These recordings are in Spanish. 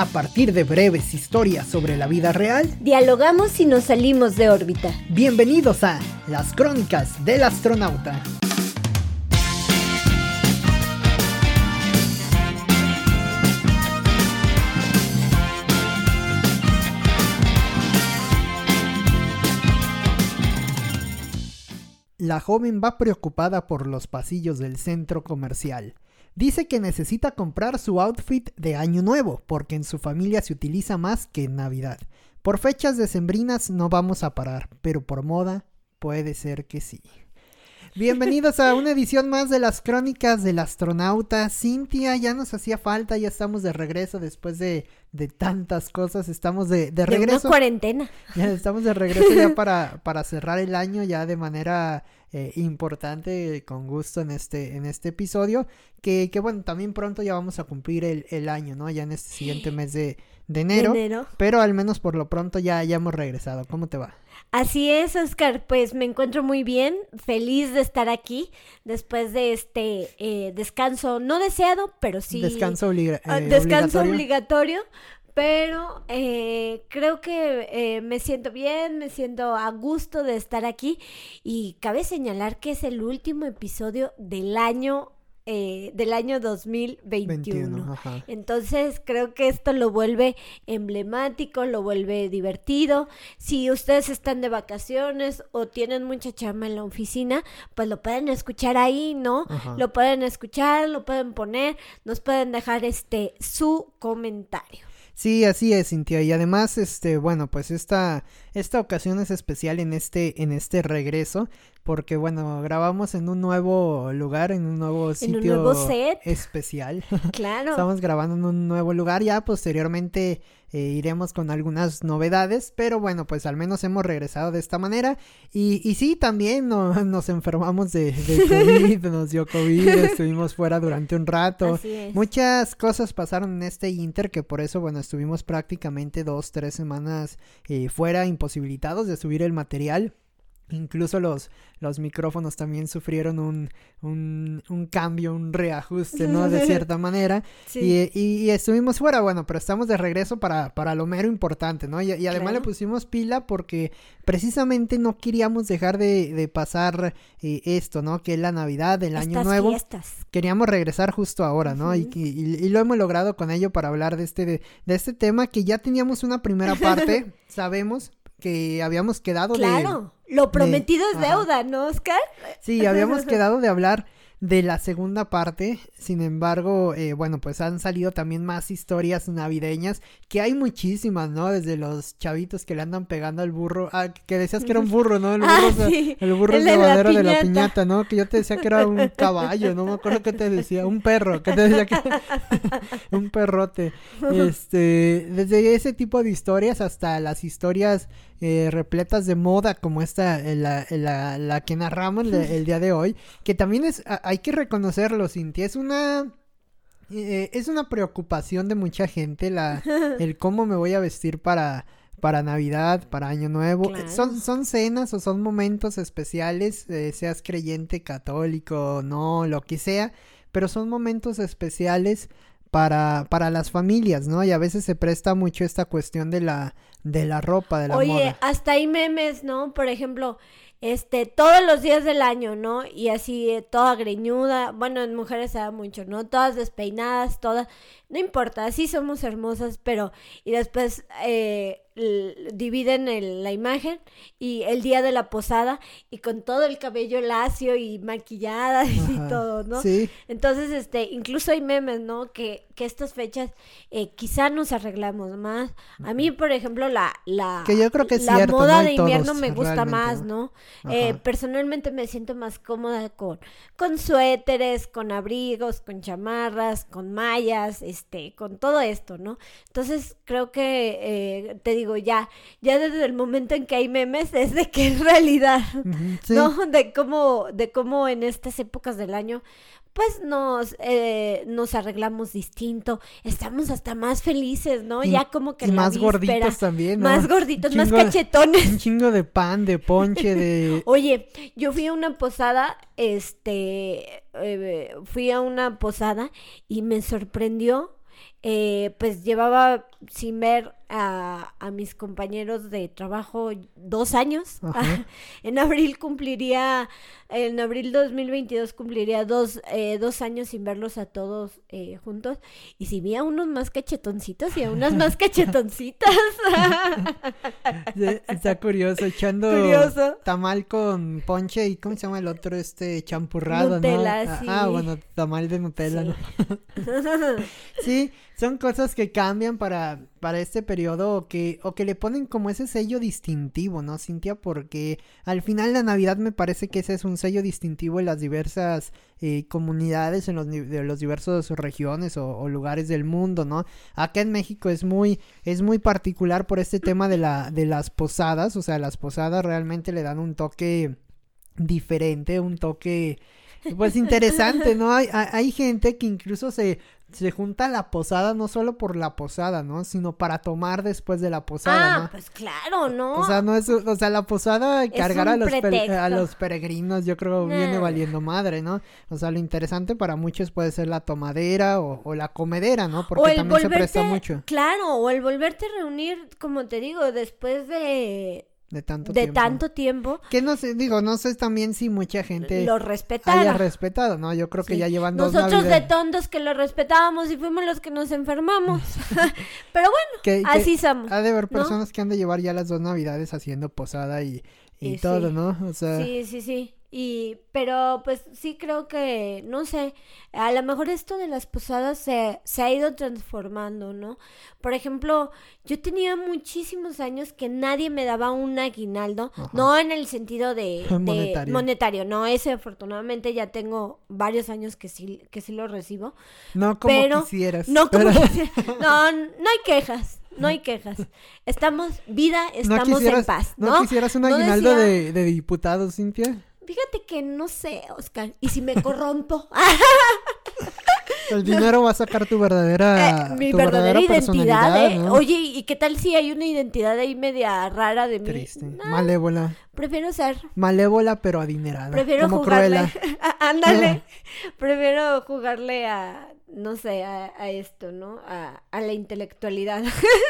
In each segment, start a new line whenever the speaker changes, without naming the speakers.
A partir de breves historias sobre la vida real,
dialogamos y nos salimos de órbita.
Bienvenidos a Las Crónicas del Astronauta. La joven va preocupada por los pasillos del centro comercial. Dice que necesita comprar su outfit de año nuevo, porque en su familia se utiliza más que en Navidad. Por fechas decembrinas no vamos a parar, pero por moda puede ser que sí. Bienvenidos a una edición más de las crónicas del astronauta. Cintia, ya nos hacía falta, ya estamos de regreso después de, de tantas cosas. Estamos de, de regreso.
De una cuarentena.
Ya estamos de regreso ya para, para cerrar el año ya de manera eh, importante, con gusto en este, en este episodio. Que, que bueno, también pronto ya vamos a cumplir el, el año, ¿no? Ya en este siguiente mes de, de enero,
De enero.
Pero al menos por lo pronto ya, ya hemos regresado. ¿Cómo te va?
Así es, Oscar, pues me encuentro muy bien, feliz de estar aquí después de este eh, descanso no deseado, pero sí...
Descanso, obliga
ah,
eh,
descanso
obligatorio.
obligatorio. Pero eh, creo que eh, me siento bien, me siento a gusto de estar aquí y cabe señalar que es el último episodio del año eh, del año 2021.
21, ajá.
Entonces creo que esto lo vuelve emblemático, lo vuelve divertido. Si ustedes están de vacaciones o tienen mucha chamba en la oficina, pues lo pueden escuchar ahí, ¿no?
Ajá.
Lo pueden escuchar, lo pueden poner, nos pueden dejar este su comentario.
Sí, así es, Cintia. Y además, este, bueno, pues esta, esta ocasión es especial en este, en este regreso, porque bueno, grabamos en un nuevo lugar, en un nuevo sitio
nuevo set.
especial.
Claro.
Estamos grabando en un nuevo lugar. Ya posteriormente eh, iremos con algunas novedades, pero bueno, pues al menos hemos regresado de esta manera. Y, y sí, también no- nos enfermamos de, de COVID, nos dio COVID, estuvimos fuera durante un rato.
Así es.
Muchas cosas pasaron en este Inter que por eso, bueno, estuvimos prácticamente dos, tres semanas eh, fuera, imposibilitados de subir el material. Incluso los, los micrófonos también sufrieron un, un, un cambio, un reajuste, ¿no? De cierta manera.
Sí.
Y, y- y estuvimos fuera, bueno, pero estamos de regreso para, para lo mero importante, ¿no? Y, y además le pusimos pila porque precisamente no queríamos dejar de, de pasar eh, esto, ¿no? Que es la Navidad, el Año Nuevo
fiestas.
queríamos regresar justo ahora, ¿no? y- y- y lo hemos logrado con ello para hablar de este, de, de este tema que ya teníamos una primera parte, sabemos que habíamos quedado de...
Claro. Lo prometido es
ajá.
deuda, ¿no, Oscar?
Sí, habíamos quedado de hablar de la segunda parte, sin embargo, eh, bueno, pues han salido también más historias navideñas, que hay muchísimas, ¿no? Desde los chavitos que le andan pegando al burro, ah, que decías que era un burro, ¿no? El burro,
Ah,
la-
sí,
el burro
el de la
de la
piñata.
piñata, ¿no? Que yo te decía que era un caballo, no me acuerdo qué te decía, un perro, que te decía que un perrote. Este, desde ese tipo de historias hasta las historias eh, repletas de moda como esta, eh, la, la, la que narramos el, el día de hoy, que también es, hay que reconocerlo, Cintia, es una... eh, es una preocupación de mucha gente la, el cómo me voy a vestir para, para Navidad, para Año Nuevo. Eh,
Claro.
Son, son cenas o son momentos especiales, eh, seas creyente, católico, no, lo que sea, pero son momentos especiales para, para las familias, ¿no? Y a veces se presta mucho esta cuestión de la, de la ropa, de la
Oye,
moda.
hasta hay memes, ¿no? Por ejemplo, este, todos los días del año, ¿no? Y así, eh, toda greñuda, bueno, en mujeres se da mucho, ¿no? Todas despeinadas, todas, no importa, así somos hermosas, pero, y después eh, dividen el- la imagen y el día de la posada y con todo el cabello lacio y maquillada y todo, ¿no?
Sí,
Entonces, este, incluso hay memes, ¿no? Que, que estas fechas eh, quizá nos arreglamos más. A mí, por ejemplo, la, la,
Que yo creo que es
la
cierto,
moda
¿no?
de
todos,
invierno me gusta más,
¿no?
Eh, personalmente me siento más cómoda con, con suéteres, con abrigos, con chamarras, con mallas, este, con todo esto, ¿no? Entonces, creo que, eh, te digo, ya, ya desde el momento en que hay memes es de que es realidad.
Sí.
¿no? De cómo, de cómo en estas épocas del año, pues nos, eh, nos arreglamos distinto, estamos hasta más felices, ¿no? Ya como que
y más gorditos también, ¿no?
Más gorditos, más
de-
cachetones.
Un chingo de pan, de ponche, de...
Oye, yo fui a una posada, este, eh, fui a una posada y me sorprendió eh, pues llevaba sin ver a, a, mis compañeros de trabajo dos años. en abril cumpliría, en abril 2022 cumpliría dos, eh, dos años sin verlos a todos eh, juntos. Y si vi a unos más cachetoncitos y a unas más cachetoncitas.
Está curioso, echando curioso. tamal con ponche y ¿cómo se llama el otro? Este champurrado,
Nutella,
¿no?
Sí.
Ah, bueno, tamal de Nutella, ¿no? sí, son cosas que cambian para, para este periodo o que, o que le ponen como ese sello distintivo, ¿no, Cintia? Porque al final la Navidad me parece que ese es un sello distintivo en las diversas eh, comunidades, en los, de los diversos regiones o, lugares del mundo, ¿no? Acá en México es muy, es muy particular por este tema de, la, de las posadas, o sea, las posadas realmente le dan un toque diferente, un toque pues interesante, ¿no? Hay, hay gente que incluso se, se junta la posada no solo por la posada, ¿no? Sino para tomar después de la posada,
ah,
¿no?
pues claro, ¿no?
O sea, no es, o sea, la posada cargar a los, a los peregrinos, yo creo nah. viene valiendo madre, ¿no? O sea, lo interesante para muchos puede ser la tomadera o, o la comedera, ¿no? Porque también
volverte,
se presta mucho.
Claro, o el volverte a reunir, como te digo, después de
de tanto
de
tiempo.
tanto tiempo.
Que no sé, digo, no sé también si mucha gente
lo respetara.
haya respetado, ¿no? Yo creo que
Sí.
ya llevan dos
Nosotros de tontos que lo respetábamos y fuimos los que nos enfermamos. Pero bueno,
que- que
así somos.
Ha de haber
¿no?
personas que han de llevar ya las dos navidades haciendo posada y, y
Y
todo,
sí.
¿no? O sea,
Sí, sí, sí. Y, pero pues sí creo que, no sé, a lo mejor esto de las posadas se, se ha ido transformando, ¿no? Por ejemplo, yo tenía muchísimos años que nadie me daba un aguinaldo,
Ajá.
no en el sentido de, de
Monetario.
monetario, no, ese afortunadamente ya tengo varios años que sí, que sí lo recibo.
no como
pero
quisieras.
No como
pero-
quisiera. No, no hay quejas. No hay quejas. Estamos, vida, estamos en paz,
¿no?
¿no?
quisieras un
No
aguinaldo
decía-
de, de diputado, Cintia?
Fíjate que no sé, Oscar. ¿Y si me corrompo?
El dinero va a sacar tu verdadera,
Eh, mi
tu
verdadera identidad, ¿eh?
¿no?
Oye, ¿y qué tal si hay una identidad ahí media rara de mí?
Triste.
No,
Malévola.
prefiero ser.
Malévola pero adinerada.
Prefiero
como
jugarle. Ándale. prefiero jugarle a. No sé, a, a esto, ¿no? A, a la intelectualidad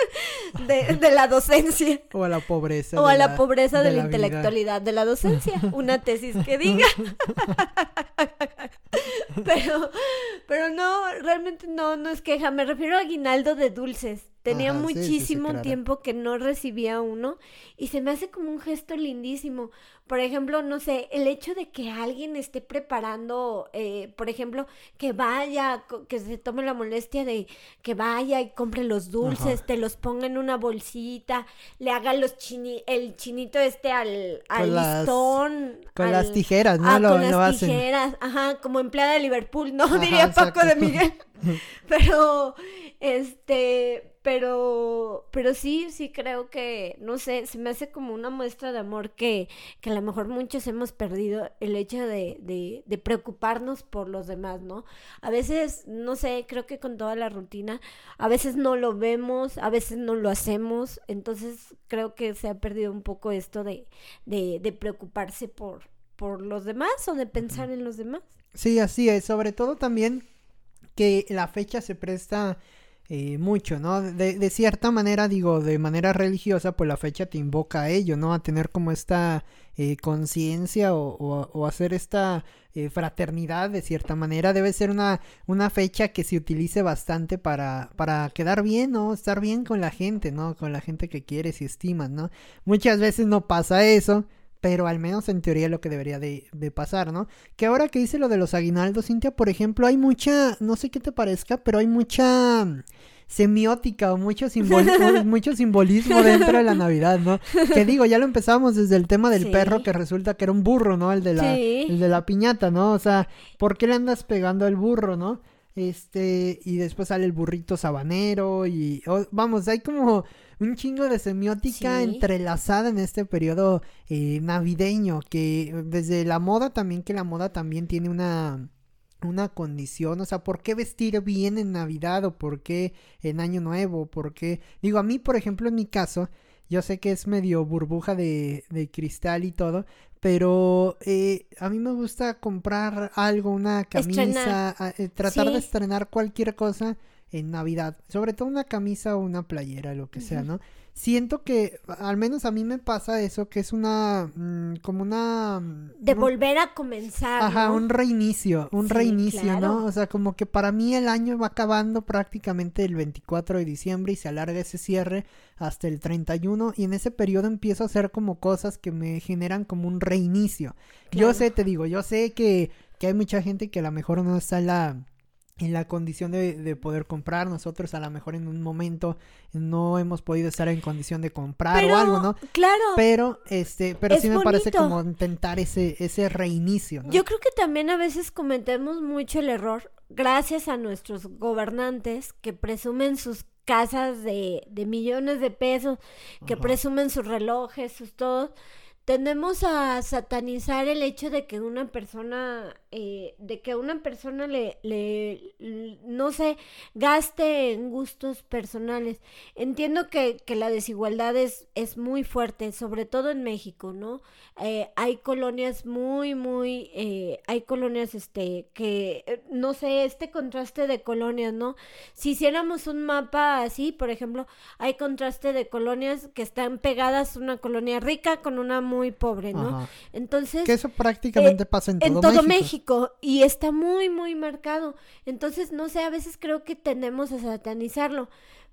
de, de la docencia.
O a la pobreza.
O a la, pobreza de, la, intelectualidad de la docencia. Una tesis que diga. pero, pero no, realmente no, no es queja. Me refiero a aguinaldo de dulces. Tenía
Ajá, sí, sí, sí,
muchísimo tiempo que no recibía uno y se me hace como un gesto lindísimo. Por ejemplo, no sé, el hecho de que alguien esté preparando, eh, por ejemplo, que vaya, que se tome la molestia de que vaya y compre los dulces,
Ajá.
te los ponga en una bolsita, le haga los chini el chinito este al, al
Con las-
listón.
Con
al-
las tijeras, ¿no?
Ah,
lo,
con
lo
las
hacen.
tijeras, ajá, como empleada de Liverpool, ¿no?
Ajá,
Diría Paco de Miguel. Pero, este, pero, pero sí, sí creo que, no sé, se me hace como una muestra de amor que, que a lo mejor muchos hemos perdido el hecho de, de, de preocuparnos por los demás, ¿no? A veces, no sé, creo que con toda la rutina, a veces no lo vemos, a veces no lo hacemos, entonces creo que se ha perdido un poco esto de, de, de preocuparse por, por los demás o de pensar en los demás.
Sí, así es. Sobre todo también que la fecha se presta eh, mucho, ¿no? De, cierta manera, digo, de manera religiosa, pues la fecha te invoca a ello, ¿no? A tener como esta eh, conciencia o, o- o hacer esta eh, fraternidad de cierta manera. Debe ser una, una fecha que se utilice bastante para, para quedar bien, ¿no? Estar bien con la gente, ¿no? Con la gente que quieres y estimas, ¿no? Muchas veces no pasa eso. Pero al menos en teoría es lo que debería de, de pasar, ¿no? Que ahora que dice lo de los aguinaldos, Cintia, por ejemplo, hay mucha, no sé qué te parezca, pero hay mucha mm, semiótica o mucho, simbol- mucho simbolismo dentro de la Navidad, ¿no? Que digo, ya lo empezamos desde el tema del
Sí.
perro que resulta que era un burro, ¿no? El de la,
Sí.
el de la piñata, ¿no? O sea, ¿por qué le andas pegando al burro, no? Este, y después sale el burrito sabanero y vamos, hay como un chingo de semiótica
Sí.
entrelazada en este periodo eh, navideño, que desde la moda también, que la moda también tiene una una condición, o sea, ¿por qué vestir bien en Navidad o por qué en Año Nuevo? ¿Por qué? Digo, a mí, por ejemplo, en mi caso, yo sé que es medio burbuja de, de cristal y todo, pero eh, a mí me gusta comprar algo, una camisa, a- eh, tratar de estrenar cualquier cosa en Navidad, sobre todo una camisa o una playera, lo que sea, ¿no? Siento que, al menos a mí me pasa eso, que es una, mm, como una... mm,
De
un-
volver a comenzar.
Ajá,
¿no?
un reinicio, un
Sí,
reinicio,
claro.
¿no? O sea, como que para mí el año va acabando prácticamente el 24 de diciembre y se alarga ese cierre hasta el 31 y en ese periodo empiezo a hacer como cosas que me generan como un reinicio. Yo sé, te digo, yo sé que, que hay mucha gente que a lo mejor no está en la en la condición de, de poder comprar, nosotros a lo mejor en un momento no hemos podido estar en condición de comprar
Pero,
o algo, ¿no?
claro,
Pero, este, pero
Es
sí me parece como intentar ese, ese reinicio, ¿no?
Yo creo que también a veces cometemos mucho el error, gracias a nuestros gobernantes que presumen sus casas de, de millones de pesos, que
Ajá.
presumen sus relojes, sus todo. Tendemos a satanizar el hecho de que una persona, eh, de que una persona le, le, no sé, gaste en gustos personales. Entiendo que, que la desigualdad es, es muy fuerte, sobre todo en México, ¿no? Eh, hay colonias muy, muy, eh, hay colonias, este, que, eh, no sé, este contraste de colonias, ¿no? Si hiciéramos un mapa así, por ejemplo, hay contraste de colonias que están pegadas, una colonia rica con una muy pobre, ¿no?
Ajá.
Entonces,
Que eso prácticamente pasa en todo,
en todo
México.
México. Y está muy, muy marcado. Entonces, no sé, a veces creo que tendemos a satanizarlo,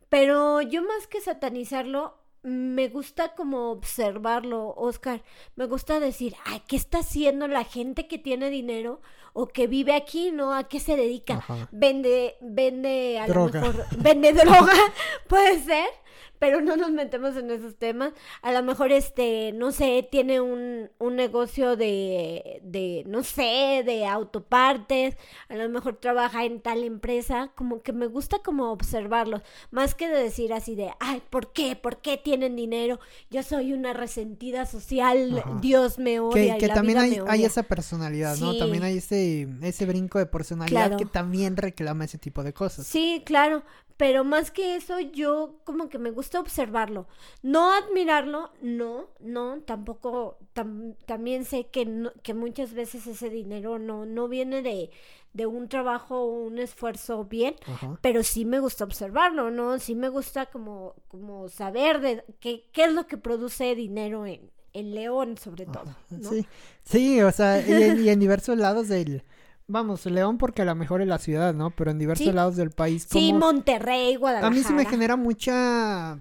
pero yo más que satanizarlo, me gusta como observarlo, Oscar. Me gusta decir, ay, ¿qué está haciendo la gente que tiene dinero o que vive aquí, no? ¿A qué se dedica?
Ajá.
Vende, vende a
Droga.
lo mejor, vende droga, puede ser, pero no nos metemos en esos temas. A lo mejor, este, no sé, tiene un, un negocio de, de, no sé, de autopartes, a lo mejor trabaja en tal empresa, como que me gusta como observarlos, más que de decir así de, ay, ¿por qué? ¿Por qué tienen dinero? Yo soy una resentida social,
Ajá.
Dios me odia
Que,
y
que
la
también
vida
hay,
me
hay
odia.
esa personalidad, ¿no? También hay ese, ese brinco de personalidad
Claro.
que también reclama ese tipo de cosas.
Sí, claro, pero más que eso, yo como que me gusta observarlo. No admirarlo, no, no, tampoco, tam- también sé que, no- que muchas veces ese dinero no, no viene de, de un trabajo o un esfuerzo bien,
Ajá.
pero sí me gusta observarlo, ¿no? Sí me gusta como, como saber de qué, qué es lo que produce dinero en, en León, sobre todo,
Ajá,
¿no?
Sí, sí, o sea, y en, y en diversos lados del... Vamos, León porque a lo mejor es la ciudad, ¿no? Pero en diversos
Sí.
lados del país.
Sí,
como-
Monterrey,
A
Guadalajara.
mí sí me genera mucha,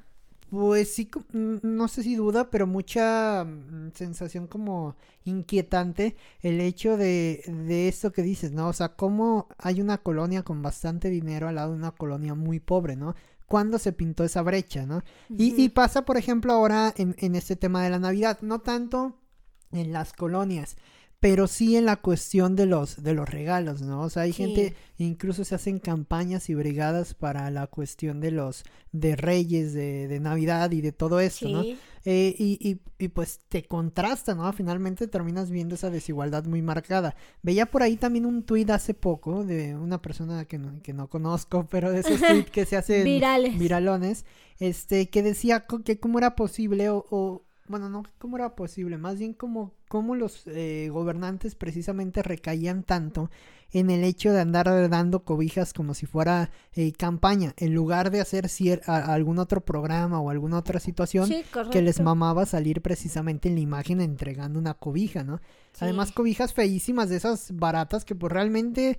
pues sí, mm, no sé si duda, pero mucha mm, sensación como inquietante el hecho de, de esto que dices, ¿no? O sea, cómo hay una colonia con bastante dinero al lado de una colonia muy pobre, ¿no? ¿Cuándo se pintó esa brecha, ¿no? Y, y pasa, por ejemplo, ahora en, en este tema de la Navidad, no tanto en las colonias, pero sí en la cuestión de los, de los regalos, ¿no? O sea, hay
Sí.
gente, incluso se hacen campañas y brigadas para la cuestión de los, de Reyes, de, de Navidad y de todo esto, ¿no? Eh, y, y, y pues te contrasta, ¿no? Finalmente terminas viendo esa desigualdad muy marcada. Veía por ahí también un tuit hace poco de una persona que no, que no conozco, pero de esos tweets que se hacen
Virales.
viralones, este, que decía que cómo era posible o, o, bueno, no cómo era posible, más bien como cómo los eh, gobernantes precisamente recaían tanto en el hecho de andar dando cobijas como si fuera eh, campaña, en lugar de hacer cier- a- algún otro programa o alguna otra situación
Sí,
que les mamaba salir precisamente en la imagen entregando una cobija, ¿no?
Sí.
Además cobijas feísimas de esas baratas que pues realmente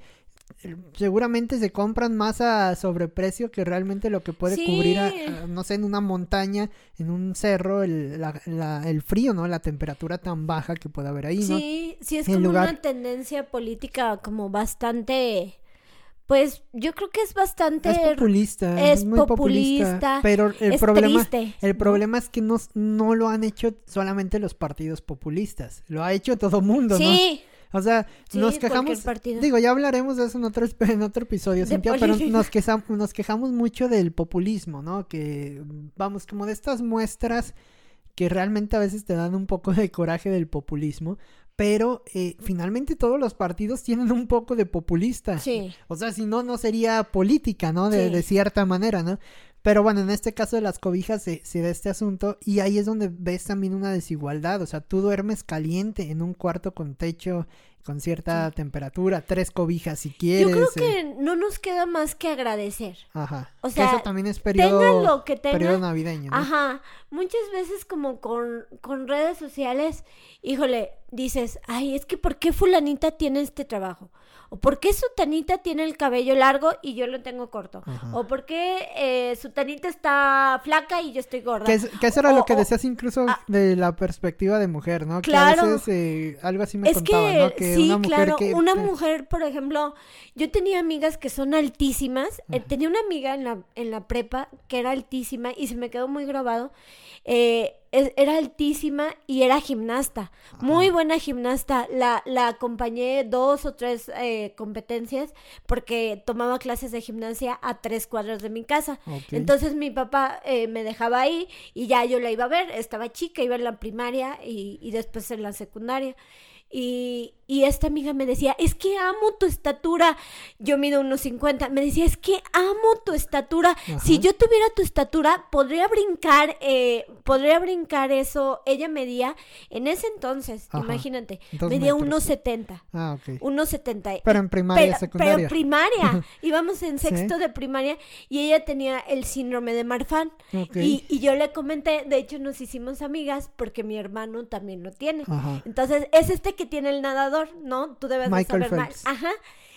seguramente se compran más a sobreprecio que realmente lo que puede
Sí.
cubrir, a- a, no sé, en una montaña, en un cerro, el, la- la- el frío, ¿no? La temperatura tan baja que puede haber ahí, ¿no?
Sí, sí es
En
como
lugar-
una tendencia política como bastante, pues yo creo que es bastante
Es populista,
es
muy populista,
populista,
pero el
es
problema
triste,
el problema es que no, no lo han hecho solamente los partidos populistas, lo ha hecho todo mundo, ¿no? O sea,
Sí,
nos quejamos. Digo, ya hablaremos de eso en otro, en otro episodio, pero nos, queja- nos quejamos mucho del populismo, ¿no? Que, vamos, como de estas muestras que realmente a veces te dan un poco de coraje del populismo, pero eh, finalmente todos los partidos tienen un poco de populista.
sí,
O sea, si no, no sería política, ¿no? De,
Sí.
de cierta manera, ¿no? Pero bueno, en este caso de las cobijas se, se da este asunto y ahí es donde ves también una desigualdad. O sea, tú duermes caliente en un cuarto con techo con cierta temperatura, tres cobijas si quieres.
Yo creo
eh.
que no nos queda más que agradecer.
Ajá.
o
que
sea,
eso también es
tengan
periodo,
lo que tengan.
periodo navideño, ¿no?
Ajá, muchas veces como con, con redes sociales, híjole, dices, ay, es que ¿por qué fulanita tiene este trabajo? ¿O por qué sutanita tiene el cabello largo y yo lo tengo corto?
Ajá.
¿O por qué eh, sutanita está flaca y yo estoy gorda?
Que, es- que eso era
O-
lo que decías incluso
ah.
de la perspectiva de mujer, ¿no?
Claro.
Que a veces eh, algo así me
es
contaba,
que,
¿no? Que
sí,
una mujer
claro,
que...
una mujer, por ejemplo, yo tenía amigas que son altísimas, eh, tenía una amiga en la, en la prepa que era altísima y se me quedó muy grabado, eh, era altísima y era gimnasta, muy buena gimnasta, la, la acompañé dos o tres eh, competencias porque tomaba clases de gimnasia a tres cuadras de mi casa. Entonces mi papá eh, me dejaba ahí y ya yo la iba a ver. Estaba chica, iba en la primaria y, y después en la secundaria. Y, y esta amiga me decía, es que amo tu estatura. Yo mido unos 50. Me decía, es que amo tu estatura. Si yo tuviera tu estatura, podría brincar, eh, podría brincar eso. Ella medía, en ese entonces,
Ajá.
imagínate,
Dos
medía unos 70.
Ah, ok.
Unos 70.
Pero en primaria,
pero,
secundaria.
Pero primaria. Íbamos en
Sí.
sexto de primaria y ella tenía el síndrome de Marfan. Y, y yo le comenté, de hecho nos hicimos amigas porque mi hermano también lo tiene.
Ajá.
Entonces, es este que tiene el nadador, ¿no? Tú debes de saber más. Ajá.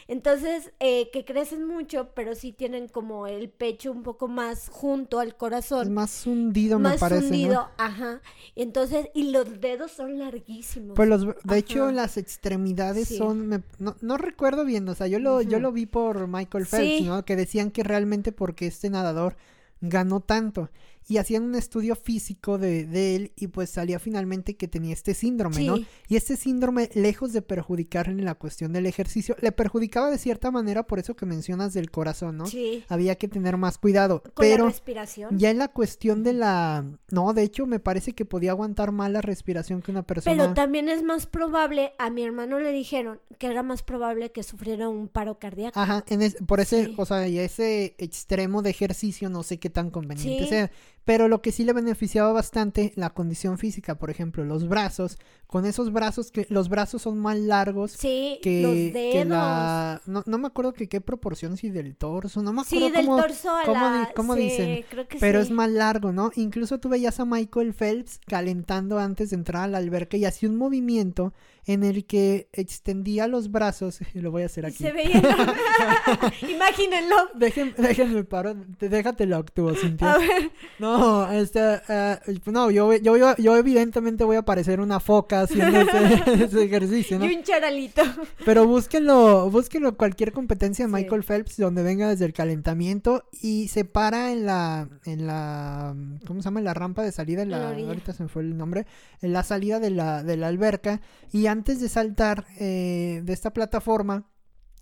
Entonces, eh, que crecen mucho, pero sí tienen como el pecho un poco más junto al corazón.
Es más hundido, me
más
parece,
hundido,
¿no?
ajá. Entonces, y los dedos son larguísimos.
Pues los, de hecho, las extremidades
Sí.
son, me- no, no recuerdo bien, o sea, yo lo, yo lo vi por Michael Phelps,
Sí.
¿no? Que decían que realmente porque este nadador ganó tanto y hacían un estudio físico de, de él y pues salía finalmente que tenía este síndrome, ¿no?
Sí.
Y este síndrome, lejos de perjudicarle en la cuestión del ejercicio, le perjudicaba de cierta manera por eso que mencionas del corazón, ¿no?
Sí.
Había que tener más cuidado,
Con
pero...
la respiración.
Ya en la cuestión de la... No, de hecho me parece que podía aguantar más la respiración que una persona...
Pero también es más probable, a mi hermano le dijeron que era más probable que sufriera un paro cardíaco.
Ajá, en es- por ese,
Sí.
o sea, y ese extremo de ejercicio no sé qué tan conveniente
Sí.
sea, pero lo que sí le beneficiaba bastante la condición física, por ejemplo, los brazos, con esos brazos que los brazos son más largos
Sí,
que,
los
que
dedos.
la no, no me acuerdo que qué proporción si del torso, no me acuerdo
Sí, del
cómo,
torso a
cómo
la...
cómo
sí,
dicen,
creo que
pero
sí.
es más largo, ¿no? Incluso tú veías a Michael Phelps calentando antes de entrar a la alberca y hacía un movimiento en el que extendía los brazos, y lo voy a hacer aquí.
Se veía... Imagínenlo.
Déjenme paro, te- déjate lo actúo, Cintia.
A ver,
No, este, eh, no, yo, yo, yo, yo evidentemente voy a parecer una foca haciendo ese, ese ejercicio, ¿no?
y un charalito.
Pero búsquenlo, búsquenlo cualquier competencia de
Sí.
Michael Phelps donde venga desde el calentamiento y se para en la, en la, ¿cómo se llama? En la rampa de salida, en
la
ahorita se me fue el nombre, en la salida de la, de la alberca y antes de saltar eh, de esta plataforma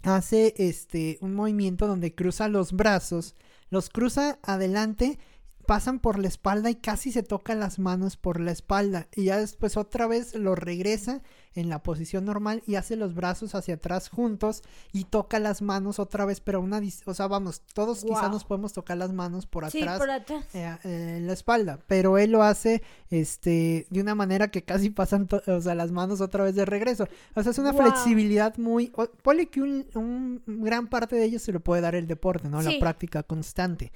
hace este un movimiento donde cruza los brazos, los cruza adelante, pasan por la espalda y casi se tocan las manos por la espalda y ya después otra vez lo regresa en la posición normal y hace los brazos hacia atrás juntos y toca las manos otra vez, pero una, o sea, vamos, todos quizá
Guau.
nos podemos tocar las manos por
Sí,
atrás
por atrás.
eh, eh, en la espalda, pero él lo hace este de una manera que casi pasan o sea, las manos otra vez de regreso. O sea, es una flexibilidad muy o- ponle que un, un gran parte de ello se lo puede dar el deporte, ¿no?
Sí.
La práctica constante.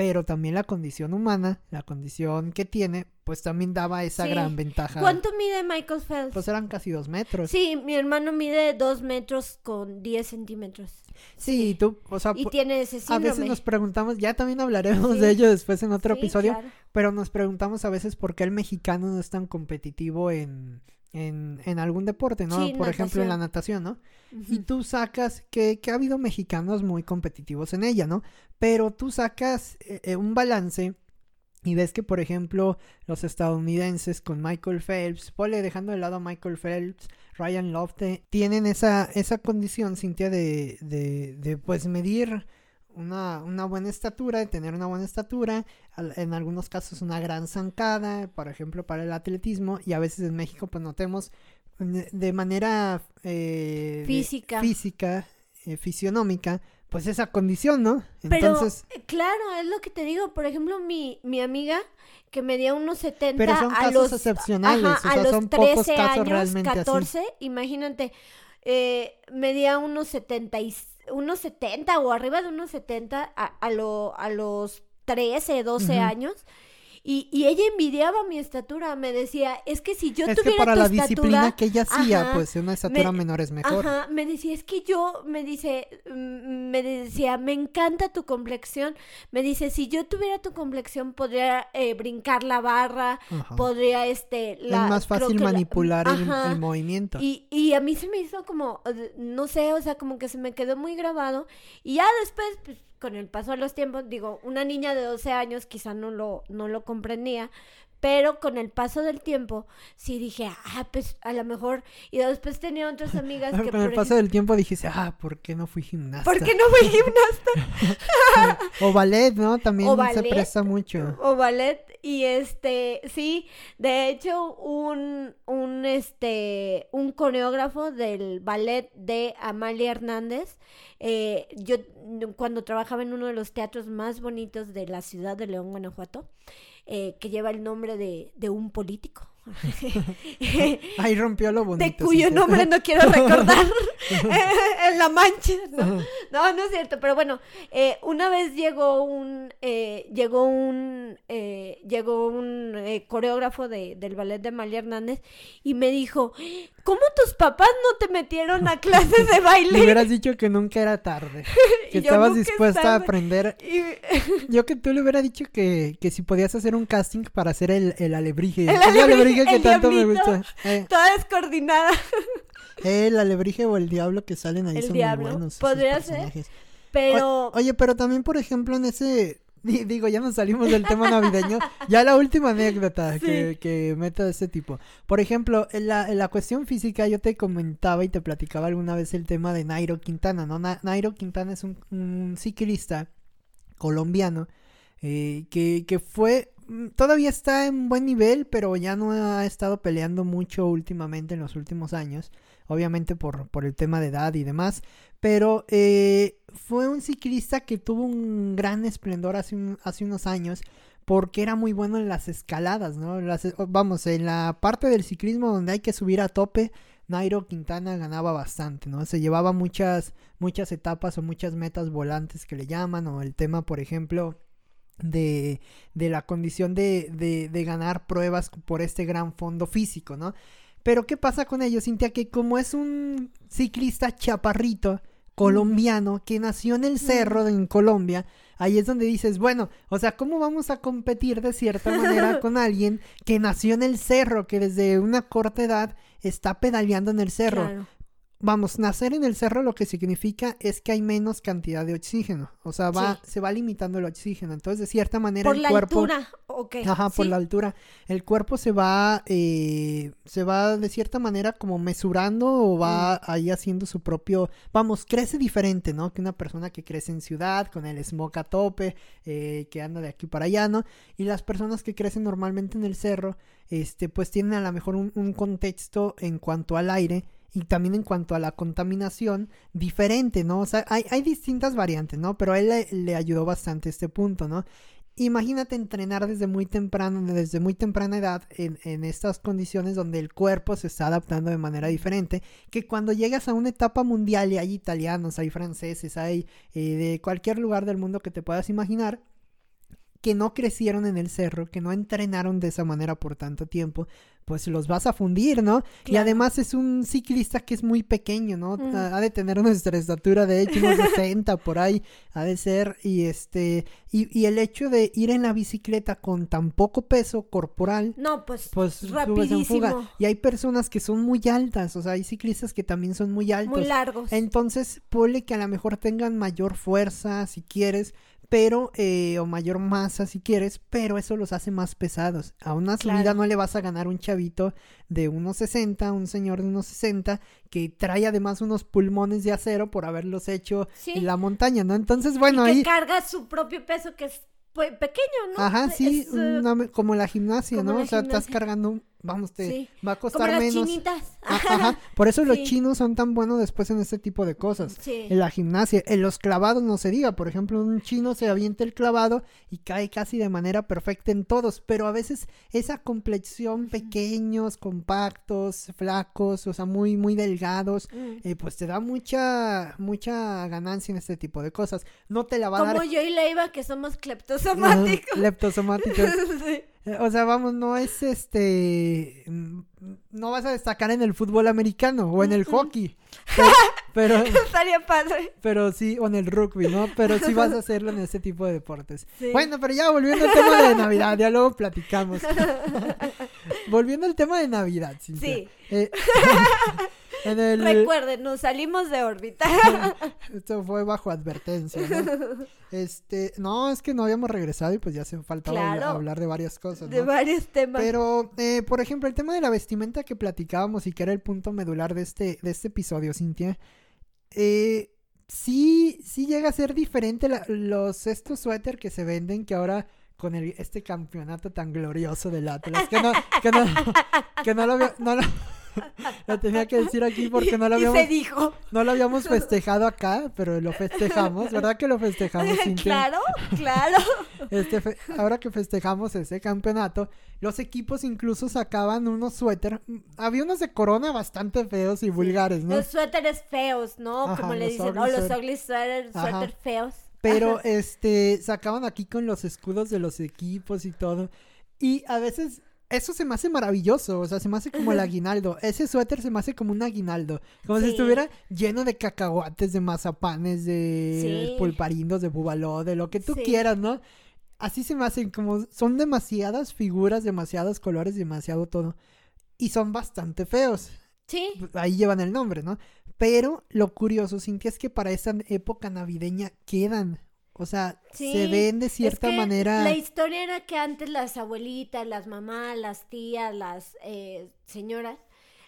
Pero también la condición humana, la condición que tiene, pues también daba esa
Sí.
gran ventaja.
¿Cuánto mide Michael Phelps?
Pues eran casi dos metros.
Sí, mi hermano mide dos metros con 10 centímetros.
Sí, tú, o sea,
Y tiene ese
a
síndrome.
veces nos preguntamos, ya también hablaremos
Sí.
de ello después en otro
Sí,
episodio,
claro.
pero nos preguntamos a veces por qué el mexicano no es tan competitivo en, en, en algún deporte, ¿no?
Sí,
por ejemplo, en la natación, ¿no? Y tú sacas que, que ha habido mexicanos muy competitivos en ella, ¿no? Pero tú sacas eh, eh, un balance y ves que, por ejemplo, los estadounidenses con Michael Phelps, ponle dejando de lado a Michael Phelps, Ryan Lofte, tienen esa, esa condición, Cintia, de, de, de pues medir una, una buena estatura, de tener una buena estatura, en algunos casos una gran zancada, por ejemplo, para el atletismo, y a veces en México pues notemos de de manera eh, de-
Física.
física, eh, fisionómica, pues esa condición, ¿no? Entonces,
eh, claro, es lo que te digo. Por ejemplo, mi, mi amiga que medía unos 70
Pero son
a
casos
los,
excepcionales,
ajá,
o sea,
a los
son pocos
13
casos
años,
realmente así.
14, imagínate. eh, medía unos 70, y, unos 70 o arriba de unos 70 a, a, lo, a los 13, 12
Ujú.
años. Y, y ella envidiaba mi estatura, me decía, es que si yo
es que
tuviera
para
tu
la
estatura,
disciplina que ella hacía,
ajá,
pues una estatura
me-
menor es mejor.
Ajá, me decía, es que yo, me dice, mm, me decía, me encanta tu complexión. Me dice, si yo tuviera tu complexión, podría eh, brincar la barra,
Ajá.
podría, este, la...
es más fácil
que la-
manipular el, el movimiento.
Y, y a mí se me hizo como, eh, no sé, o sea, como que se me quedó muy grabado. Y ya después, pues, con el paso de los tiempos, digo, una niña de 12 años quizá no lo, no lo comprendía. Pero con el paso del tiempo, sí dije, ah, pues a lo mejor. Y después tenía otras amigas que.
Con el paso
ejemplo,
del tiempo dijiste, ah, ¿por qué no fui gimnasta?
¿Por qué no fui gimnasta?
O ballet, ¿no? También se presta mucho.
o ballet y este sí de hecho un un este un coreógrafo del ballet de Amalia Hernández eh, yo cuando trabajaba en uno de los teatros más bonitos de la ciudad de León Guanajuato eh, que lleva el nombre de, de un político
Ahí rompió lo bonito.
de cuyo
sí.
nombre no quiero recordar en la mancha ¿no? No, no es cierto, pero bueno, eh, una vez llegó un, eh, llegó un, eh, llegó un eh, coreógrafo de, del ballet de Amalia Hernández y me dijo, ¿cómo tus papás no te metieron a clases de
Le
baile?
hubieras dicho que nunca era tarde. Que estabas
"Nunca es
dispuesta a
tarde".
aprender.
Y-
Yo que tú le hubiera dicho que, que si podías hacer un casting para hacer el, el alebrije.
El
El
alebrije,
que tanto me gusta. Eh,
toda descoordinada.
el alebrije o el diablo que salen ahí
El
son
diablo.
muy buenos.
Podría ser. Pero
O- Oye, pero también, por ejemplo, en ese... di- Digo, ya nos salimos del tema navideño. Ya la última anécdota
Sí.
que, que meto de este tipo. Por ejemplo, en la, en la cuestión física yo te comentaba y te platicaba alguna vez el tema de Nairo Quintana, ¿no? Na- Nairo Quintana es un, un ciclista colombiano eh, que, que fue... mm, Todavía está en buen nivel, pero ya no ha estado peleando mucho últimamente en los últimos años. Obviamente por, por el tema de edad y demás. Pero eh, fue un ciclista que tuvo un gran esplendor hace, hace unos años porque era muy bueno en las escaladas, ¿no? Las, vamos, en la parte del ciclismo donde hay que subir a tope, Nairo Quintana ganaba bastante, ¿no? Se llevaba muchas, muchas etapas o muchas metas volantes que le llaman, o el tema, por ejemplo, de, de la condición de, de, de ganar pruebas por este gran fondo físico, ¿no? Pero ¿qué pasa con ellos, Cintia? Que como es un ciclista chaparrito colombiano que nació en el cerro en Colombia, ahí es donde dices, bueno, o sea, ¿cómo vamos a competir de cierta manera con alguien que nació en el cerro, que desde una corta edad está pedaleando en el cerro?
claro.
Vamos, nacer en el cerro lo que significa es que hay menos cantidad de oxígeno, o sea, va,
Sí.
se va limitando el oxígeno, entonces de cierta manera
por
el
la
cuerpo...
altura, ok.
Ajá, por la altura. El cuerpo se va, eh, se va de cierta manera como mesurando o va
Mm.
ahí haciendo su propio, vamos, crece diferente, ¿no? Que una persona que crece en ciudad, con el smog a tope, eh, que anda de aquí para allá, ¿no? Y las personas que crecen normalmente en el cerro, este, pues tienen a lo mejor un, un contexto en cuanto al aire y también en cuanto a la contaminación diferente, ¿no? O sea, hay, hay distintas variantes, ¿no? Pero a él le, ayudó bastante este punto, ¿no? Imagínate entrenar desde muy temprano, desde muy temprana edad, en, en estas condiciones donde el cuerpo se está adaptando de manera diferente, que cuando llegas a una etapa mundial y hay italianos, hay franceses, hay eh, de cualquier lugar del mundo que te puedas imaginar, que no crecieron en el cerro, que no entrenaron de esa manera por tanto tiempo, pues los vas a fundir, ¿no? Y además es un ciclista que es muy pequeño, ¿no?
Mm.
Ha de tener nuestra estatura, de hecho, unos 60 por ahí, ha de ser, y este, y, y el hecho de ir en la bicicleta con tan poco peso corporal,
No, pues,
pues en
rapidísimo,
fuga. Y hay personas que son muy altas, o sea, hay ciclistas que también son muy altos.
muy largos.
Entonces, ponle que a lo mejor tengan mayor fuerza, si quieres, pero, eh, o mayor masa, si quieres, pero eso los hace más pesados. A una subida
Claro.
no le vas a ganar un chavito de unos 60, un señor de unos 60, que trae además unos pulmones de acero por haberlos hecho
Sí.
en la montaña, ¿no? Entonces, bueno,
y que
ahí...
carga su propio peso, que es pe- pequeño, ¿no?
Ajá, sí,
Es, eh,
una- como la gimnasia,
como
¿no?
la
o sea, estás cargando un, vamos, te
Sí.
va a
Como
costar
las
menos.
chinitas.
Ajá, por eso los chinos son tan buenos después en este tipo de cosas.
Sí.
En la gimnasia, en los clavados no se diga, por ejemplo, un chino se avienta el clavado y cae casi de manera perfecta en todos, pero a veces esa complexión pequeños, compactos, flacos, o sea, muy muy delgados,
Mm.
eh, pues te da mucha mucha ganancia en este tipo de cosas. No te la va a
Como
dar
yo y Leiva, que somos cleptosomáticos.
leptosomáticos. O sea, vamos, no es este. No vas a destacar en el fútbol americano o en el hockey. Pero, pero,
Estaría padre.
pero sí, o en el rugby, ¿no? Pero sí vas a hacerlo en este tipo de deportes.
Sí.
Bueno, pero ya volviendo al tema de Navidad, ya luego platicamos. volviendo al tema de Navidad, Cintia.
Sí.
Eh, el,
Recuerden, nos salimos de órbita.
Esto fue bajo advertencia, ¿no? Este, no, es que no habíamos regresado y pues ya se faltaba
Claro.
hablar de varias cosas,
de
¿no?
varios temas.
Pero, eh, por ejemplo, el tema de la vestimenta que platicábamos y que era el punto medular de este, de este episodio, Cintia, eh, sí, sí llega a ser diferente la- los estos suéter que se venden que ahora con el, este campeonato tan glorioso del Atlas, que no, que no, que no lo no lo, lo tenía que decir aquí porque no lo
y
habíamos,
se dijo.
no lo habíamos festejado acá, pero lo festejamos, ¿verdad que lo festejamos, Cintia?
claro, claro.
Este fe- ahora que festejamos ese campeonato, los equipos incluso sacaban unos suéter. mm, Había unos de corona bastante feos y vulgares, ¿no?
Los suéteres feos, ¿no?
Ajá,
Como le dicen. O los ugly suéter feos.
Pero
Ajá.
este sacaban aquí con los escudos de los equipos y todo. Y a veces eso se me hace maravilloso, o sea, se me hace como el aguinaldo. Ese suéter se me hace como un aguinaldo, como si estuviera lleno de cacahuates, de mazapanes, de
Sí.
pulparindos, de bubaló, de lo que tú
Sí.
quieras, ¿no? Así se me hacen como son demasiadas figuras, demasiados colores, demasiado todo. Y son bastante feos.
Sí.
Ahí llevan el nombre, ¿no? Pero lo curioso, Cintia, es que para esta época navideña quedan. O sea,
Sí,
se ven de cierta
Es que
manera.
La historia era que antes las abuelitas, las mamás, las tías, las eh, señoras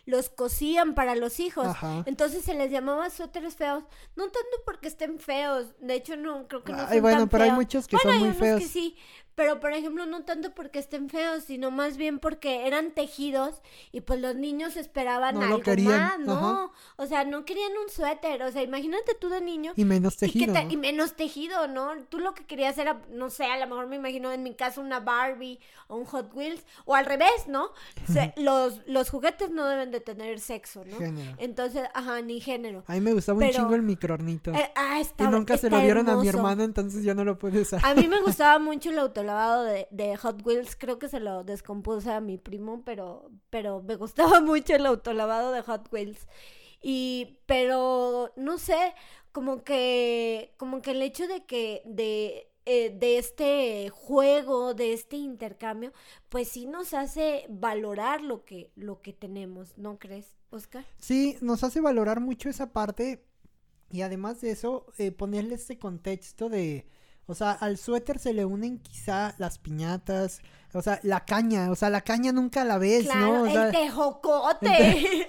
los cosían para los hijos.
Ajá.
Entonces se les llamaba suéteres feos, no tanto porque estén feos, de hecho no creo que no
Ay,
son
bueno,
tan
pero hay
feos.
muchos que
Bueno,
son
hay
muy
unos
feos.
que sí, pero por ejemplo no tanto porque estén feos, sino más bien porque eran tejidos y pues los niños esperaban
No lo
algo
querían,
más, ¿no?
ajá.
O sea, no querían un suéter, o sea, imagínate tú de niño
Y menos
y,
tejido.
te-
¿no?
y menos tejido, ¿no? Tú lo que querías era, no sé, a lo mejor me imagino en mi caso una Barbie o un Hot Wheels, o al revés, ¿no? Se- los, los juguetes no deben de tener sexo, ¿no?
Género.
Entonces, ajá, ni género.
A mí me gustaba un chingo el microornito.
Eh, ah,
y
está,
nunca se lo dieron a mi hermano, entonces yo no lo pude usar.
A mí me gustaba mucho el autolavado de, de Hot Wheels, creo que se lo descompuse a mi primo, pero, pero me gustaba mucho el autolavado de Hot Wheels. Y, pero, no sé, como que, como que el hecho de que, de, eh, de este juego, de este intercambio, pues sí nos hace valorar lo que, lo que tenemos, ¿no crees, Oscar?
Sí, nos hace valorar mucho esa parte y además de eso, eh, ponerle este contexto de, o sea, al suéter se le unen quizá las piñatas, o sea, la caña, o sea, la caña nunca la ves,
Claro,
¿no? O sea,
el tejocote.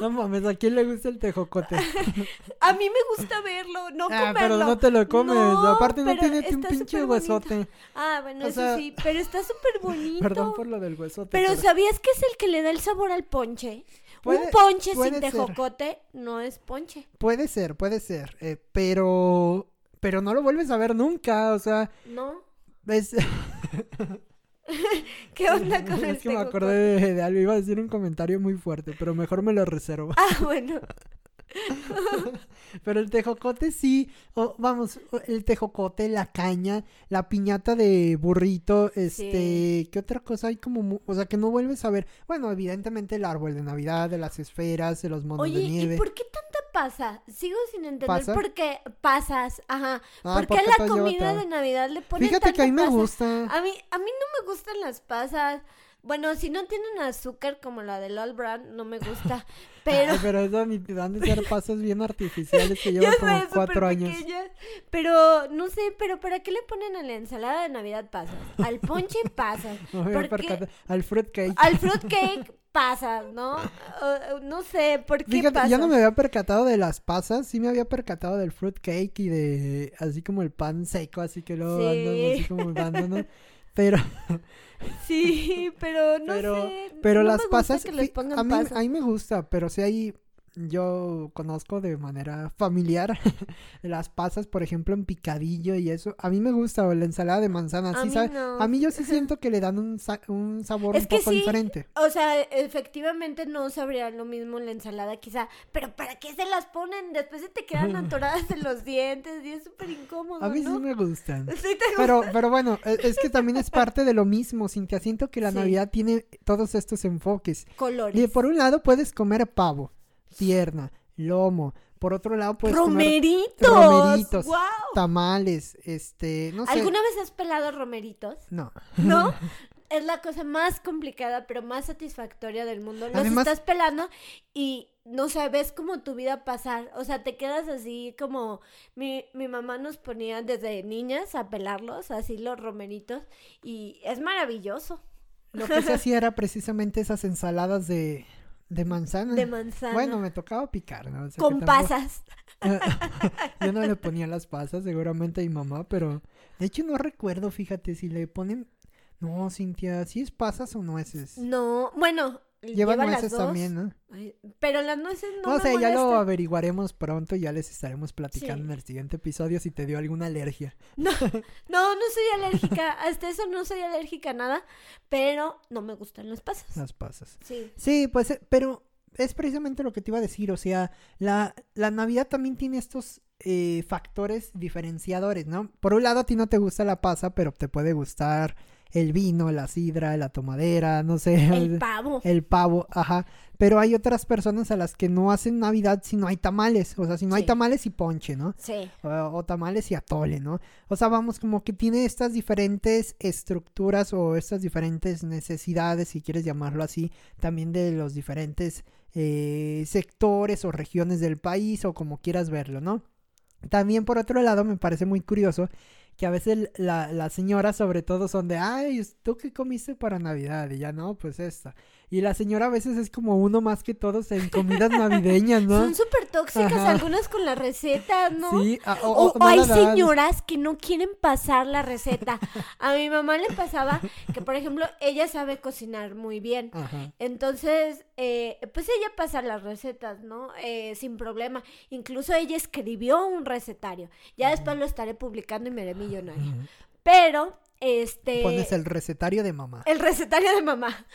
no mames, ¿a quién le gusta el tejocote?
A mí me gusta verlo, no
ah,
comerlo.
pero no te lo comes,
No,
aparte no tiene un pinche
bonito.
huesote.
Ah, bueno,
O
eso
sea,
sí, pero está súper bonito.
Perdón por lo del huesote.
Pero ¿sabías que es el que le da el sabor al ponche?
Puede-
Un ponche sin
ser.
tejocote no es ponche.
Puede ser, puede ser, eh, pero pero no lo vuelves a ver nunca, o sea,
¿No?
ves
¿Qué onda con
es que me
tejocote?
acordé de, de algo, iba a decir un comentario muy fuerte, pero mejor me lo reservo.
Ah, bueno.
Pero el tejocote sí, o, vamos, el tejocote, la caña, la piñata de burrito, este, ¿qué otra cosa hay como, o sea, que no vuelves a ver? Bueno, evidentemente el árbol de Navidad, de las esferas, de los monos
Oye,
de nieve.
¿y por qué tanta pasa? Sigo sin entender
¿Pasa?
por qué pasas. Ajá.
Ah,
¿Por qué la comida de Navidad le ponen
Fíjate que a mí me
pasa?
gusta.
A mí, a mí no me gustan las pasas. Bueno, si no tienen azúcar como la del All Brand, no me gusta. Pero,
Ay, pero eso ni dan de ser pasos bien artificiales que llevan como cuatro años.
pequeñas. Pero, no sé, pero ¿para qué le ponen a la ensalada de Navidad pasas? Al ponche pasas.
Me voy a
¿Por qué?
percatar. Al fruitcake.
Al fruitcake pasas, ¿no? Uh, no sé, ¿por qué
Fíjate,
pasas?
yo no me había percatado de las pasas, sí me había percatado del fruitcake y de así como el pan seco, así que luego
Sí.
andan así como dándonos. Pero,
Sí, pero no
pero,
sé.
pero
no
las
me gusta
pasas,
que les pongan
a mí,
pasas.
a mí me gusta, pero si hay, yo conozco de manera familiar las pasas, por ejemplo, en picadillo y eso. A mí me gusta, o la ensalada de manzana,
A
sí
mí
sabe-
no.
A mí yo sí siento que le dan un, sa- un sabor
Es
un
que
poco
sí,
diferente.
O sea, efectivamente no sabría lo mismo en la ensalada, quizá. Pero ¿para qué se las ponen? Después se te quedan atoradas en los dientes y es súper incómodo,
A mí
¿no?
sí me gustan.
Sí te
Pero, pero bueno, e- es que también es parte de lo mismo, Cintia. Siento que la. Navidad tiene todos estos enfoques.
colores.
Y por un lado puedes comer pavo, pierna, lomo. Por otro lado comer
¡Romeritos!
romeritos.
¡Guau!
tamales, este, no sé.
¿Alguna vez has pelado romeritos?
No.
¿No? es la cosa más complicada, pero más satisfactoria del mundo. Los
Además-
estás pelando y no sabes cómo tu vida pasar. O sea, te quedas así como mi, mi mamá nos ponía desde niñas a pelarlos, así los romeritos, y es maravilloso.
Lo que se hacía era precisamente esas ensaladas de, de manzana.
De manzana.
Bueno, me tocaba picar, ¿no? O sea, que
con
tampoco-
pasas.
Yo no le ponía las pasas, seguramente a mi mamá, pero de hecho no recuerdo, fíjate, si le ponen. No, Cintia, si es pasas o nueces.
No, bueno,
Lleva
lleva las
nueces
dos.
también, ¿no?
Pero las nueces no,
No,
me
sé, ya lo averiguaremos pronto y ya les estaremos platicando
Sí.
en el siguiente episodio si te dio alguna alergia.
No, no, no soy alérgica. Hasta eso no soy alérgica a nada. Pero no me gustan las pasas.
Las pasas.
Sí.
Sí, pues, eh, pero es precisamente lo que te iba a decir. O sea, la, la Navidad también tiene estos eh, factores diferenciadores, ¿no? Por un lado, a ti no te gusta la pasa, pero te puede gustar el vino, la sidra, la tomadera, no sé.
El pavo.
el pavo, ajá. Pero hay otras personas a las que no hacen Navidad si no hay tamales. O sea, si no hay tamales y ponche, ¿no?
Sí.
o, o tamales y atole, ¿no? O sea, vamos, como que tiene estas diferentes estructuras o estas diferentes necesidades, si quieres llamarlo así, también de los diferentes eh, sectores o regiones del país o como quieras verlo, ¿no? También por otro lado me parece muy curioso que a veces la- las señoras sobre todo son de, ay, ¿tú qué comiste para Navidad? Y ya no, pues esta. Y la señora a veces es como uno más que todos en comidas navideñas, ¿no?
Son súper tóxicas
Ajá.
algunas con las recetas, ¿no?
Sí, a- o,
O,
o
o
no
hay señoras que no quieren pasar la receta. A mi mamá le pasaba que, por ejemplo, ella sabe cocinar muy bien.
Ajá.
Entonces, eh, pues ella pasa las recetas, ¿no? Eh, sin problema. Incluso ella escribió un recetario. Ya después lo estaré publicando y me haré millonaria. Pero, este...
Pones el recetario de mamá.
El recetario de mamá.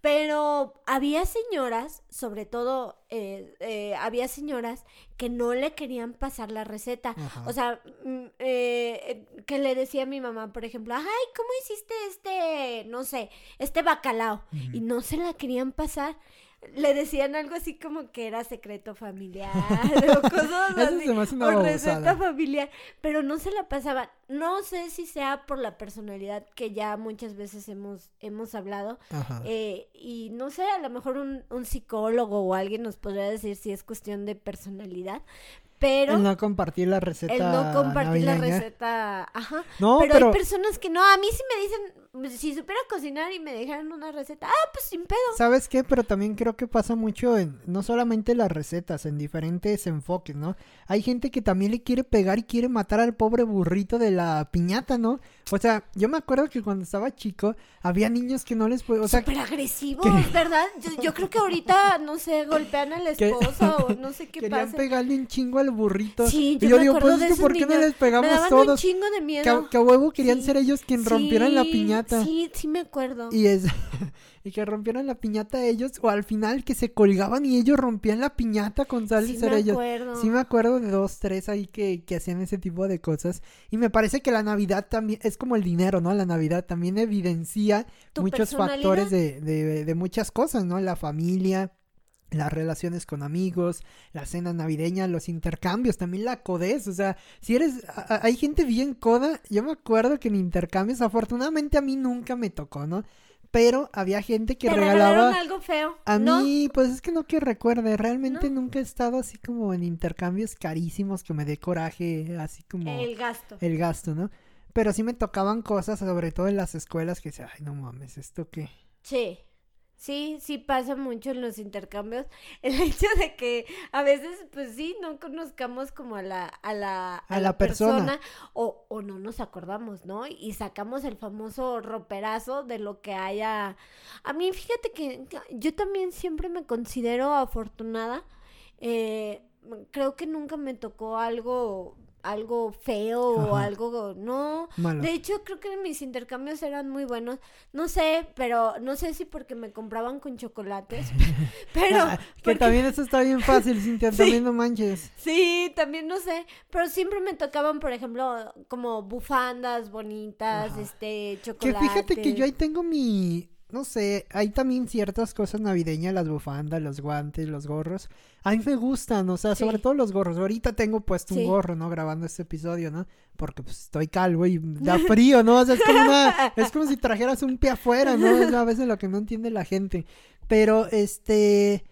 Pero había señoras, sobre todo eh, eh, había señoras que no le querían pasar la receta.
Ajá.
O sea, mm, eh, que le decía a mi mamá, por ejemplo, ay, ¿cómo hiciste este, no sé, este bacalao? Y no se la querían pasar. Le decían algo así como que era secreto familiar o cosas así. o receta familiar, pero no se la pasaban. No sé si sea por la personalidad que ya muchas veces hemos, hemos hablado.
Ajá.
eh, y no sé, a lo mejor un, un psicólogo o alguien nos podría decir si es cuestión de personalidad. Pero
el no compartir la receta
el no compartir la receta, ajá.
No,
pero,
pero,
hay personas que no, a mí sí me dicen, si supiera cocinar y me dejaran una receta, ah, pues sin pedo.
¿sabes qué? Pero también creo que pasa mucho en, no solamente las recetas, en diferentes enfoques, ¿no? Hay gente que también le quiere pegar y quiere matar al pobre burrito de la piñata, ¿no? O sea, yo me acuerdo que cuando estaba chico, había niños que no les o sea,
Súper agresivos,
que-
¿verdad? Yo, yo creo que ahorita, no sé, golpean a la esposa o no sé qué
querían
pasa.
pegarle un chingo al burrito.
Sí,
y
yo
yo
me
digo,
acuerdo
pues es que ¿por qué no
niños.
les pegamos
Me daban un
todos?
chingo de
Que, a-
miedo.
que a huevo querían
Sí.
ser ellos quien rompieran la piñata.
Sí, sí me acuerdo.
Y es y que rompieran la piñata ellos o al final que se colgaban y ellos rompían la piñata con de
sí
ser
me
ellos.
acuerdo.
Sí me acuerdo de dos, tres ahí que, que hacían ese tipo de cosas. Y me parece que la Navidad también es como el dinero, ¿no? La Navidad también evidencia muchos factores de, de, de muchas cosas, ¿no? La familia, las relaciones con amigos, la cena navideña, los intercambios, también la codez, o sea, si eres, a- hay gente bien coda, yo me acuerdo que en intercambios, afortunadamente a mí nunca me tocó, ¿no? Pero había gente que
¿Te
regalaba...
algo feo?
A
¿No?
mí, pues es que no que recuerde, realmente
¿No?
nunca he estado así como en intercambios carísimos que me dé coraje, así como el,
El gasto.
gasto, ¿no? Pero sí me tocaban cosas, sobre todo en las escuelas, que decía, ay, no mames, ¿esto qué?
Sí. Sí, sí pasa mucho en los intercambios. El hecho de que a veces, pues sí, no conozcamos como a la, a la,
A la persona.
o, o no nos acordamos, ¿no? Y sacamos el famoso roperazo de lo que haya. A mí, fíjate que yo también siempre me considero afortunada. Eh, creo que nunca me tocó algo algo feo o algo no
Malo.
de hecho creo que mis intercambios eran muy buenos no sé pero no sé si porque me compraban con chocolates pero
Ah, que
porque-
también eso está bien fácil, Cintia,
Sí.
también no manches.
sí también no sé pero siempre me tocaban por ejemplo como bufandas bonitas
Ajá.
este
Que
chocolates
fíjate que yo ahí tengo mi, no sé, hay también ciertas cosas navideñas, las bufandas, los guantes, los gorros. A mí me gustan, o sea, sobre todo los gorros. Ahorita tengo puesto
Sí.
un gorro, ¿no? Grabando este episodio, ¿no? Porque pues estoy calvo y da frío, ¿no? O sea, es como una, es como si trajeras un pie afuera, ¿no? Es a veces lo que no entiende la gente. Pero, este...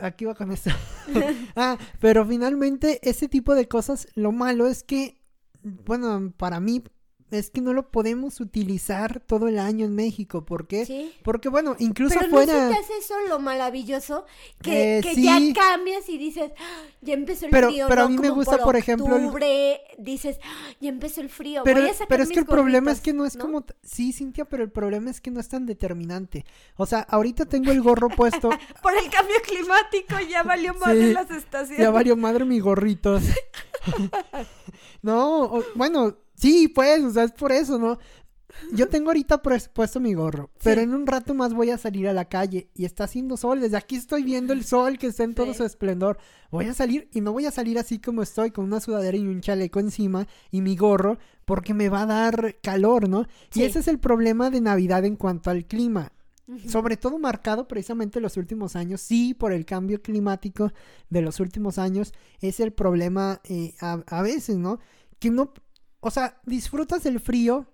Aquí va con esto. ah, pero finalmente ese tipo de cosas, lo malo es que, bueno, para mí es que no lo podemos utilizar todo el año en México. ¿Por qué?
sí
Porque bueno, incluso
pero
fuera...
no se te hace eso lo maravilloso que,
Eh,
que
sí.
ya cambias y dices "Ah, ya empezó el
Pero-
frío
pero a mí me gusta, por ejemplo, el-
octubre, dices "Ah, ya empezó el frío
Pero,
voy a sacar
pero es que el problema es
gorritos",
que no es como... Sí, Cintia, pero el problema es que no es tan determinante. O sea, ahorita tengo el gorro puesto,
por el cambio climático ya valió
Sí,
las estaciones
ya valió madre mi gorritos. no, o- bueno, sí, pues, o sea, es por eso, ¿no? Yo tengo ahorita pues, puesto mi gorro, pero en un rato más voy a salir a la calle y está haciendo sol. Desde aquí estoy viendo el sol que está en todo
Sí.
su esplendor. Voy a salir y no voy a salir así como estoy, con una sudadera y un chaleco encima y mi gorro, porque me va a dar calor, ¿no?
Sí.
Y ese es el problema de Navidad en cuanto al clima sobre todo marcado precisamente en los últimos años, sí, por el cambio climático de los últimos años, es el problema eh, a, a veces, ¿no? Que no, o sea, disfrutas el frío,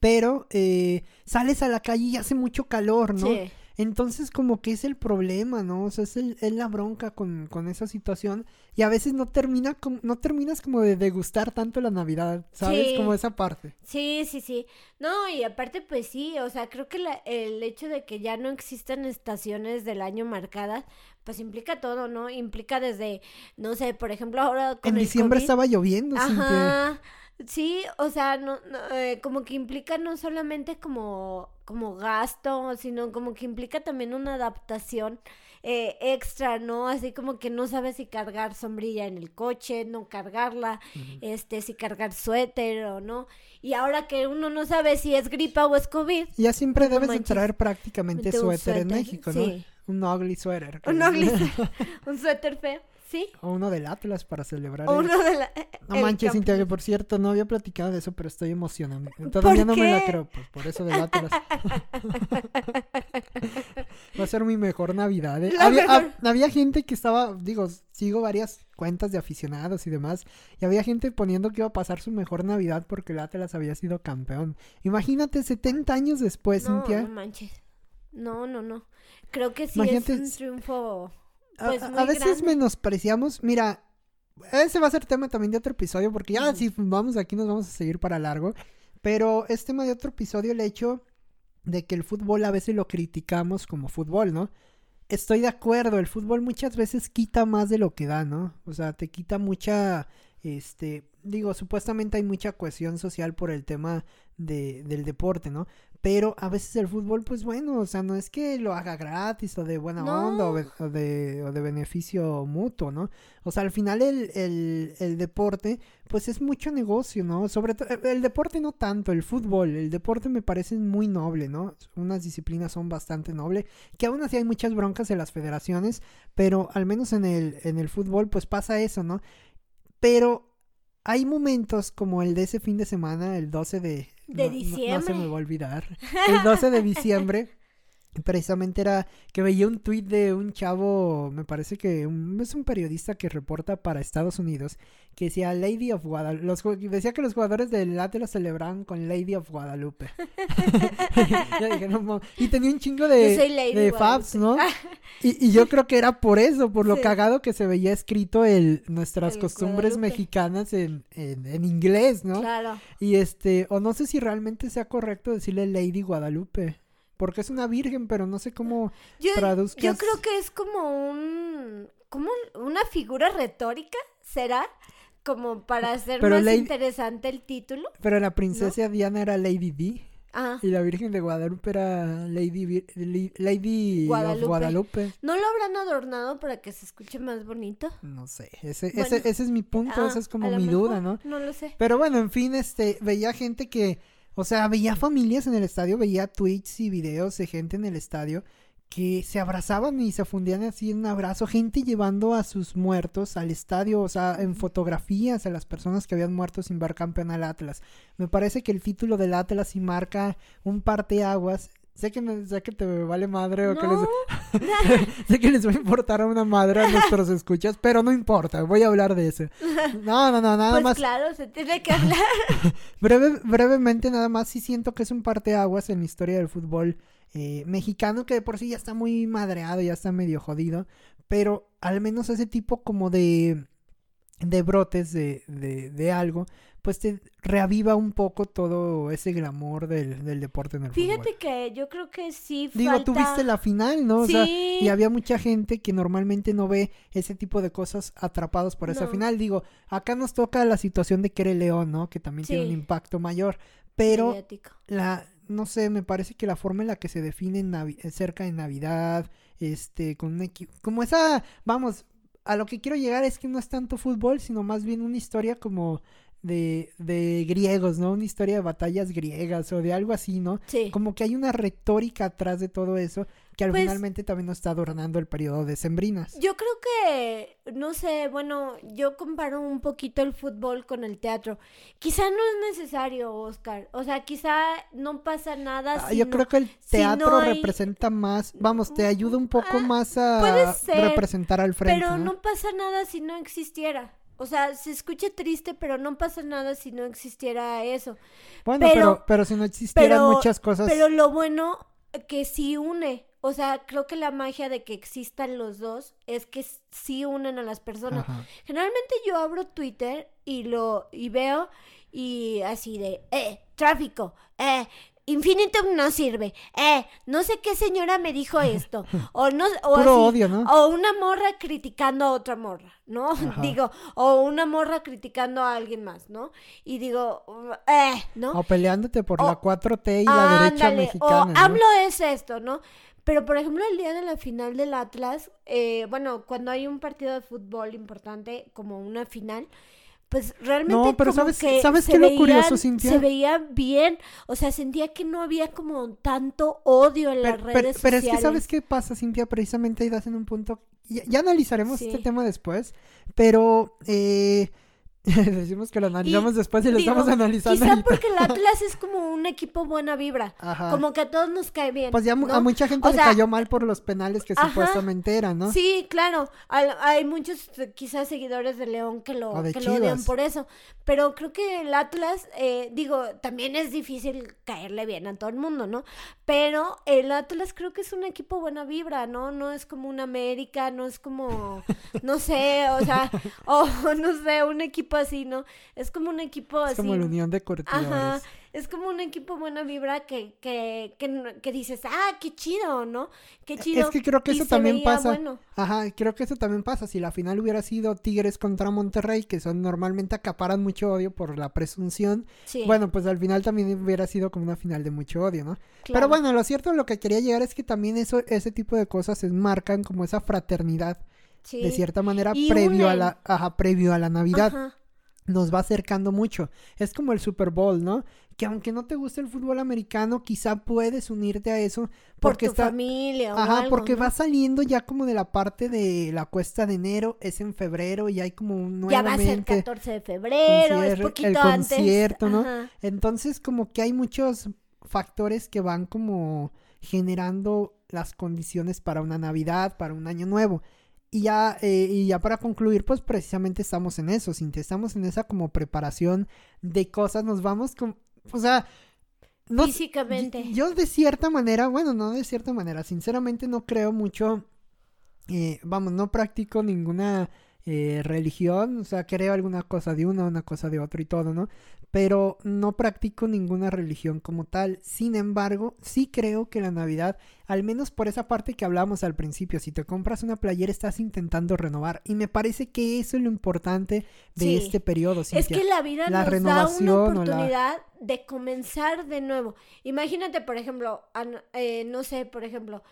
pero eh, sales a la calle y hace mucho calor, ¿no?
Sí.
Entonces como que es el problema, ¿no? O sea, es, el- es la bronca con, con esa situación y a veces no termina com- no terminas como de degustar tanto la Navidad, ¿sabes?
Sí.
Como esa parte.
Sí, sí, sí. No, y aparte, pues sí, o sea, creo que la- el hecho de que ya no existan estaciones del año marcadas, pues implica todo, ¿no? Implica desde, no sé, por ejemplo, ahora con
En
el
diciembre
COVID.
estaba lloviendo.
Ajá. Sí, o sea, no, no, eh, como que implica no solamente como, como gasto, sino como que implica también una adaptación eh, extra, ¿no? Así como que no sabes si cargar sombrilla en el coche, no cargarla, este, si cargar suéter o no. Y ahora que uno no sabe si es gripa o es COVID,
Ya siempre
No
debes de
manches.
traer prácticamente suéter en
suéter,
México, ¿no?
sí.
Un ugly que-
un, ugly su- un suéter feo, ¿sí?
o uno del Atlas para celebrar.
O
el-
uno de la...
No
el
manches, Cintia, que por cierto, no había platicado de eso, pero estoy emocionado. Todavía no me la creo, pues por eso del Atlas. Va a ser mi mejor Navidad. ¿eh? Había,
mejor.
había gente que estaba, digo, sigo varias cuentas de aficionados y demás, y había gente poniendo que iba a pasar su mejor Navidad porque el Atlas había sido campeón. Imagínate, 70 años después,
No,
Cintia.
no manches. No, no, no. Creo que sí
Imagínate,
es un triunfo.
A-
Pues
a,
muy
a veces
grande.
menospreciamos, mira, ese va a ser tema también de otro episodio, porque ya si vamos aquí nos vamos a seguir para largo, pero es tema de otro episodio el hecho de que el fútbol a veces lo criticamos como fútbol, ¿no? Estoy de acuerdo, el fútbol muchas veces quita más de lo que da, ¿no? O sea, te quita mucha, este, digo, supuestamente hay mucha cohesión social por el tema de, del deporte, ¿no? Pero a veces el fútbol, pues bueno, o sea, no es que lo haga gratis o de buena
No.
onda o de, o de beneficio mutuo, ¿no? O sea, al final el, el, el deporte, pues es mucho negocio, ¿no? Sobre todo, el deporte no tanto, el fútbol, el deporte me parece muy noble, ¿no? Unas disciplinas son bastante nobles, que aún así hay muchas broncas en las federaciones, pero al menos en el, en el fútbol, pues pasa eso, ¿no? Pero hay momentos como el de ese fin de semana, el 12 de...
De
no- no- No, se
diciembre.
me va a olvidar. El 12 de diciembre. Precisamente era que veía un tuit de un chavo, me parece que un- es un periodista que reporta para Estados Unidos, que decía Lady of Guadalupe. Los, decía que los jugadores del Atlas celebraban con Lady of Guadalupe. Dije, no, y tenía un chingo de, de fabs, ¿no? Y, y yo creo que era por eso, por lo
Sí.
cagado que se veía escrito el nuestras
El
costumbres
Guadalupe.
mexicanas en, en, en inglés, ¿no?
Claro.
Y este, o no sé si realmente sea correcto decirle Lady Guadalupe. Porque es una virgen, pero no sé cómo
Yo,
traduzcas.
yo creo que es como un, como un- una figura retórica, ¿será? Como para hacer
Pero
más
Lady-
interesante el título.
Pero la princesa Diana era Lady D
Ah,
y la Virgen de Guadalupe era Lady, Vir- Lady
Guadalupe.
Guadalupe.
¿no lo habrán adornado para que se escuche más bonito?
No sé, ese,
Bueno.
ese, ese es mi punto,
Ah,
esa es como mi
mejor,
duda, ¿no?
No lo sé.
Pero bueno, en fin, este, veía gente que, o sea, veía familias en el estadio, veía tweets y videos de gente en el estadio que se abrazaban y se fundían así en un abrazo, gente llevando a sus muertos al estadio, o sea, en fotografías a las personas que habían muerto sin ver campeón al Atlas. Me parece que el título del Atlas sí marca un parteaguas. Sé que, sé que te vale madre o que les,
No,
sé que les va a importar a una madre a nuestros escuchas, pero no importa, voy a hablar de eso. No, no, no, nada
pues
más.
claro, se tiene que hablar.
Breve, brevemente, nada más, sí siento que es un parteaguas en la historia del fútbol eh, mexicano, que de por sí ya está muy madreado, ya está medio jodido, pero al menos ese tipo como de, de brotes de, de, de algo, pues te reaviva un poco todo ese glamour del, del deporte en el
Fíjate
fútbol.
que yo creo que sí
Digo,
falta...
tú viste la final, ¿no? O sea, y había mucha gente que normalmente no ve ese tipo de cosas atrapados por esa final. Digo, acá nos toca la situación de el León, ¿no? Que también tiene un impacto mayor. Pero
mediático.
la, no sé, me parece que la forma en la que se define en Navi- cerca de Navidad, este, con un equipo, como esa, vamos, a lo que quiero llegar es que no es tanto fútbol, sino más bien una historia como de, de griegos, ¿no? Una historia de batallas griegas o de algo así, ¿no?
Sí.
Como que hay una retórica atrás de todo eso que al
Pues-
finalmente también nos está adornando el periodo de sembrinas.
Yo creo que, no sé, bueno, yo comparo un poquito el fútbol con el teatro. Quizá no es necesario, Oscar. O sea, quizá no pasa nada.
Ah,
si
yo
no-
creo que el
si
teatro
hay-
representa más, vamos, te ayuda un poco
Ah,
más
puede
a
ser,
representar al frente.
Pero
¿no?
no pasa nada si no existiera. O sea, se escucha triste, pero no pasa nada si no existiera eso.
Bueno, pero,
pero-
pero, si no existieran
pero-
muchas cosas.
Pero lo bueno que sí une. O sea, creo que la magia de que existan los dos es que sí unen a las personas.
Ajá.
Generalmente yo abro Twitter y lo y veo y así de, eh, tráfico, eh, Infinitum no sirve, eh, no sé qué señora me dijo esto, o no, o así,
odio, ¿no?
o una morra criticando a otra morra, ¿no?
Ajá.
Digo, o una morra criticando a alguien más, ¿no? Y digo, eh, ¿no?
O peleándote por
O-
la 4T y la derecha
Ándale,
mexicana.
O
¿no?
AMLO es esto, ¿no? Pero, por ejemplo, el día de la final del Atlas, eh, bueno, cuando hay un partido de fútbol importante, como una final, pues realmente
No, pero
como
¿sabes-
que
sabes
se
qué lo curioso, Cintia?
Se veía bien, o sea, sentía que no había como tanto odio en las
Pero, pero-
redes
pero es
sociales.
que, ¿sabes qué pasa, Cintia? Precisamente ahí das en un punto. Ya, ya analizaremos
Sí.
este tema después, pero eh, decimos que lo analizamos después y lo
Digo,
estamos analizando.
Quizá
ahorita.
porque el Atlas es como un equipo buena vibra,
Ajá.
como que a todos nos cae bien.
Pues ya a mucha gente
O
le
sea,
cayó mal por los penales que
Ajá.
supuestamente eran, ¿no?
Sí, claro. Hay muchos eh, quizás seguidores de León que lo, que lo odian por eso. Pero creo que el Atlas, eh, digo, también es difícil caerle bien a todo el mundo, ¿no? Pero el Atlas creo que es un equipo buena vibra, ¿no? No es como un América, no es como, no sé, o sea, o no sé, un equipo así, ¿no? Es como un equipo
Es
así.
como la unión de curtidores.
Ajá, es como un equipo buena vibra que, que, que, que dices, ah, qué chido, ¿no? Qué chido.
Es que creo que eso también pasa.
bueno.
Ajá, creo que eso también pasa. Si la final hubiera sido Tigres contra Monterrey, que son normalmente acaparan mucho odio por la presunción,
Sí,
bueno, pues al final también hubiera sido como una final de mucho odio, ¿no? Pero bueno, lo cierto, lo que quería llegar es que también eso, ese tipo de cosas enmarcan como esa fraternidad,
Sí.
de cierta manera,
Y
previo a la, ajá, previo a la Navidad.
Ajá.
Nos va acercando mucho. Es como el Super Bowl, ¿no? Que aunque no te guste el fútbol americano, quizá puedes unirte a eso
Por
porque
tu
está,
familia o
Ajá,
algo,
porque
¿no?
va saliendo ya como de la parte de la cuesta de enero, es en febrero y hay como un
Ya va a ser
nuevamente
14 de febrero, es poquito
el
antes.
concierto, ¿no?
Ajá.
Entonces como que hay muchos factores que van como generando las condiciones para una Navidad, para un año nuevo. Y ya, eh, y ya para concluir, pues precisamente estamos en eso, Cintia, estamos en esa como preparación de cosas, nos vamos con, o sea, no,
Físicamente.
y- Yo de cierta manera, bueno, no de cierta manera, sinceramente no creo mucho, eh, vamos, no practico ninguna eh, religión, o sea, creo alguna cosa de uno, una cosa de otro y todo, ¿no? Pero no practico ninguna religión como tal. Sin embargo, sí creo que la Navidad, al menos por esa parte que hablamos al principio, si te compras una playera estás intentando renovar. Y me parece que eso es lo importante de
Sí.
este periodo.
Es que la vida
la
nos da
renovación
una
o la-
oportunidad de comenzar de nuevo. Imagínate, por ejemplo, eh, no sé, por ejemplo,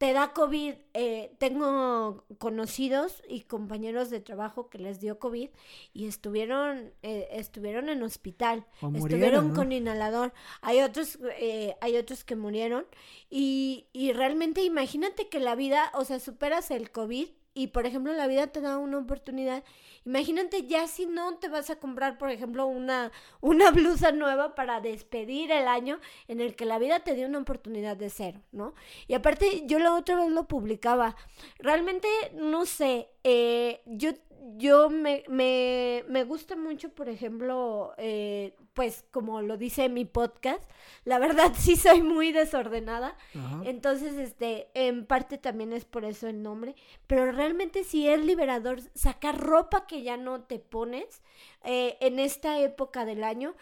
te da COVID. eh, tengo conocidos y compañeros de trabajo que les dio COVID y estuvieron, eh, estuvieron en hospital.
O murieron,
estuvieron
¿no?
con inhalador. Hay otros, eh, hay otros que murieron. Y, y realmente imagínate que la vida, o sea, superas el COVID y, por ejemplo, la vida te da una oportunidad. Imagínate ya si no te vas a comprar, por ejemplo, una, una blusa nueva para despedir el año en el que la vida te dio una oportunidad de cero, ¿no? Y aparte, yo la otra vez lo publicaba. Realmente, no sé, eh, yo, yo me, me, me gusta mucho, por ejemplo, eh, pues como lo dice mi podcast, la verdad sí soy muy desordenada.
Ajá.
Entonces, este, en parte también es por eso el nombre, pero realmente sí es liberador sacar ropa que ya no te pones eh, en esta época del año.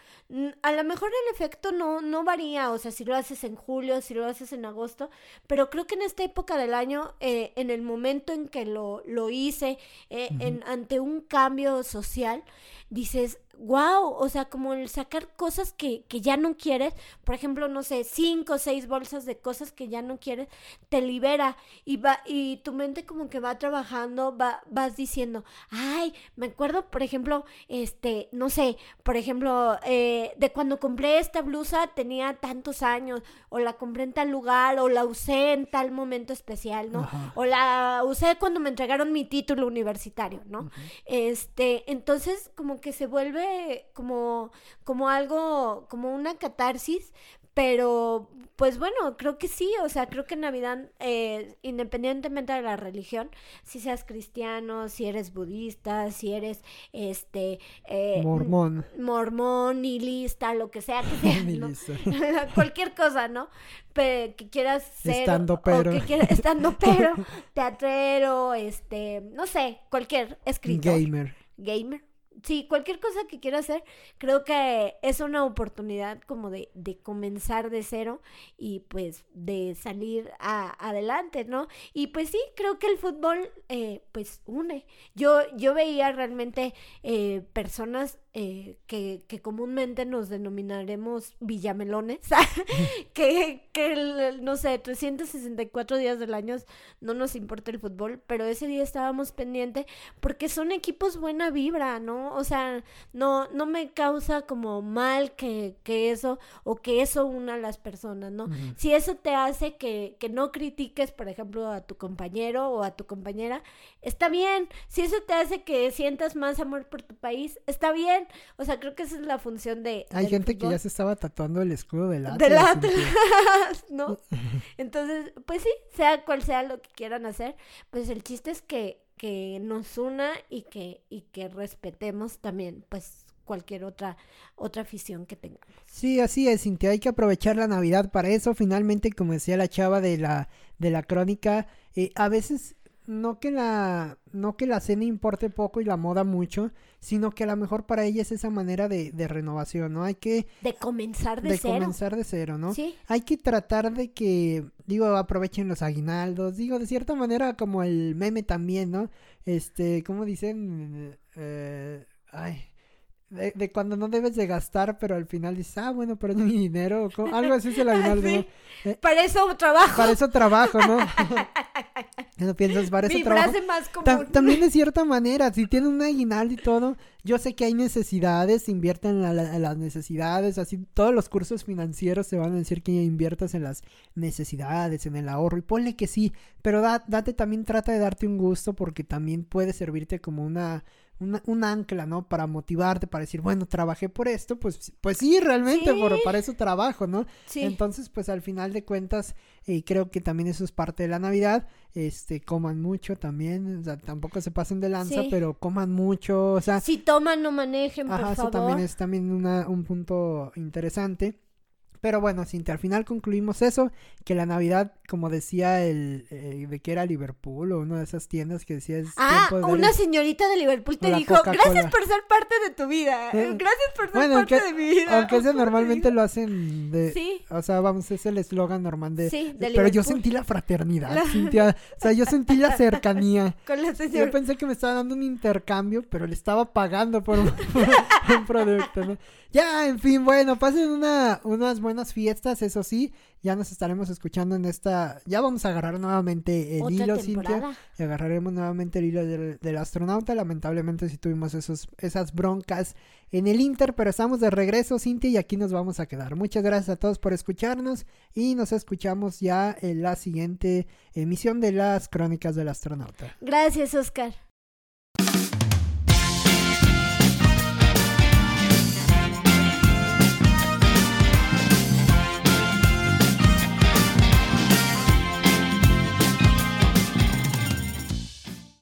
A lo mejor el efecto no, no varía, o sea, si lo haces en julio, si lo haces en agosto, pero creo que en esta época del año, eh, en el momento en que lo, lo hice, eh, en, ante un cambio social, dices, wow, o sea, como el sacar cosas que, que ya no quieres, por ejemplo, no sé, cinco o seis bolsas de cosas que ya no quieres, te libera y va, y tu mente como que va trabajando, va, vas diciendo, ay, me acuerdo, por ejemplo, este, no sé, por ejemplo, eh, de cuando compré esta blusa tenía tantos años, o la compré en tal lugar, o la usé en tal momento especial, ¿no?
Ajá.
O la usé cuando me entregaron mi título universitario, ¿no? Este, entonces como que se vuelve como, como algo, como una catarsis, pero pues bueno, creo que sí, o sea, creo que Navidad, eh, independientemente de la religión, si seas cristiano, si eres budista, si eres, este, eh,
Mormón.
mormón, nihilista, lo que sea que sea,
Ni
¿no? cualquier cosa, ¿no? Pe- que quieras ser
Estando pero.
o que quieras estando pero, teatrero, este, no sé, cualquier escritor,
Gamer.
gamer. Sí, cualquier cosa que quiera hacer, creo que es una oportunidad como de, de comenzar de cero y pues de salir a- adelante, ¿no? Y pues sí, creo que el fútbol eh, pues une. Yo, yo veía realmente eh, personas eh, que, que comúnmente nos denominaremos villamelones, que, que el- no sé, 364 días del año no nos importa el fútbol, pero ese día estábamos pendiente porque son equipos buena vibra, ¿no? O sea, no, no me causa como mal que, que eso o que eso una a las personas, ¿no? Si eso te hace que, que no critiques, por ejemplo, a tu compañero o a tu compañera, está bien. Si eso te hace que sientas más amor por tu país, está bien. O sea, creo que esa es la función de...
Hay gente que ya se estaba tatuando el escudo del Atlas.
Del Atlas. ¿no? Entonces, pues sí, sea cual sea lo que quieran hacer, pues el chiste es que, que nos una y que, y que respetemos también, pues, cualquier otra, otra afición que tengamos.
Sí, así es, Cintia. Hay que aprovechar la Navidad para eso. Finalmente, como decía la chava de la, de la crónica, eh, a veces no que la no que la cena importe poco y la moda mucho, sino que a lo mejor para ella es esa manera de, de renovación, ¿no? Hay que
De comenzar de,
de
cero.
comenzar de cero, ¿no?
Sí,
Hay que tratar de que, digo, aprovechen los aguinaldos, digo, de cierta manera como el meme también, ¿no? Este, ¿cómo dicen? Eh, ay, de, de cuando no debes de gastar, pero al final dices, ah, bueno, pero es mi dinero, o algo así es el aguinaldo, ¿no?
Sí. para eso trabajo.
Para eso trabajo, ¿no? no piensas, para eso
Mi
trabajo.
frase más común.
Ta- también de cierta manera, si tienen un aguinaldo y todo, yo sé que hay necesidades, invierten en, la- la- en las necesidades, así todos los cursos financieros te van a decir que inviertas en las necesidades, en el ahorro, y ponle que sí, pero da- date también, trata de darte un gusto porque también puede servirte como una, una, un ancla, ¿no? Para motivarte, para decir, bueno, trabajé por esto, pues, pues sí, realmente,
Sí.
por, para eso trabajo, ¿no?
Sí.
Entonces, pues al final de cuentas, eh, creo que también eso es parte de la Navidad. Este, coman mucho también, o sea, tampoco se pasen de lanza,
Sí.
pero coman mucho, o sea,
Si toman, no manejen, por
ajá, eso
favor.
también es también una, un punto interesante. Pero bueno, Cintia, al final concluimos eso, que la Navidad, como decía el, eh, de que era Liverpool o una de esas tiendas que decía... Es
Ah,
tiempo de
una señorita de Liverpool te dijo,
Coca-Cola".
gracias por ser parte de tu vida.
Eh,
Gracias por ser
bueno,
parte
aunque-
de mi vida.
Aunque ese
Por
normalmente lo hacen de...
Sí.
O sea, vamos, es el eslogan normal de...
Sí, de
Pero yo sentí la fraternidad,
La-
Cintia. O sea, yo sentí la cercanía.
Con la
Yo pensé que me estaba dando un intercambio, pero le estaba pagando por un, por un producto, ¿no? Ya, en fin, bueno, pasen una, unas buenas fiestas, eso sí. Ya nos estaremos escuchando en esta... Ya vamos a agarrar nuevamente el hilo,
temporada.
Cintia. Y agarraremos nuevamente el hilo del, del astronauta. Lamentablemente sí tuvimos esos, esas broncas en el Inter, pero estamos de regreso, Cintia, y aquí nos vamos a quedar. Muchas gracias a todos por escucharnos y nos escuchamos ya en la siguiente emisión de las Crónicas del Astronauta.
Gracias, Oscar.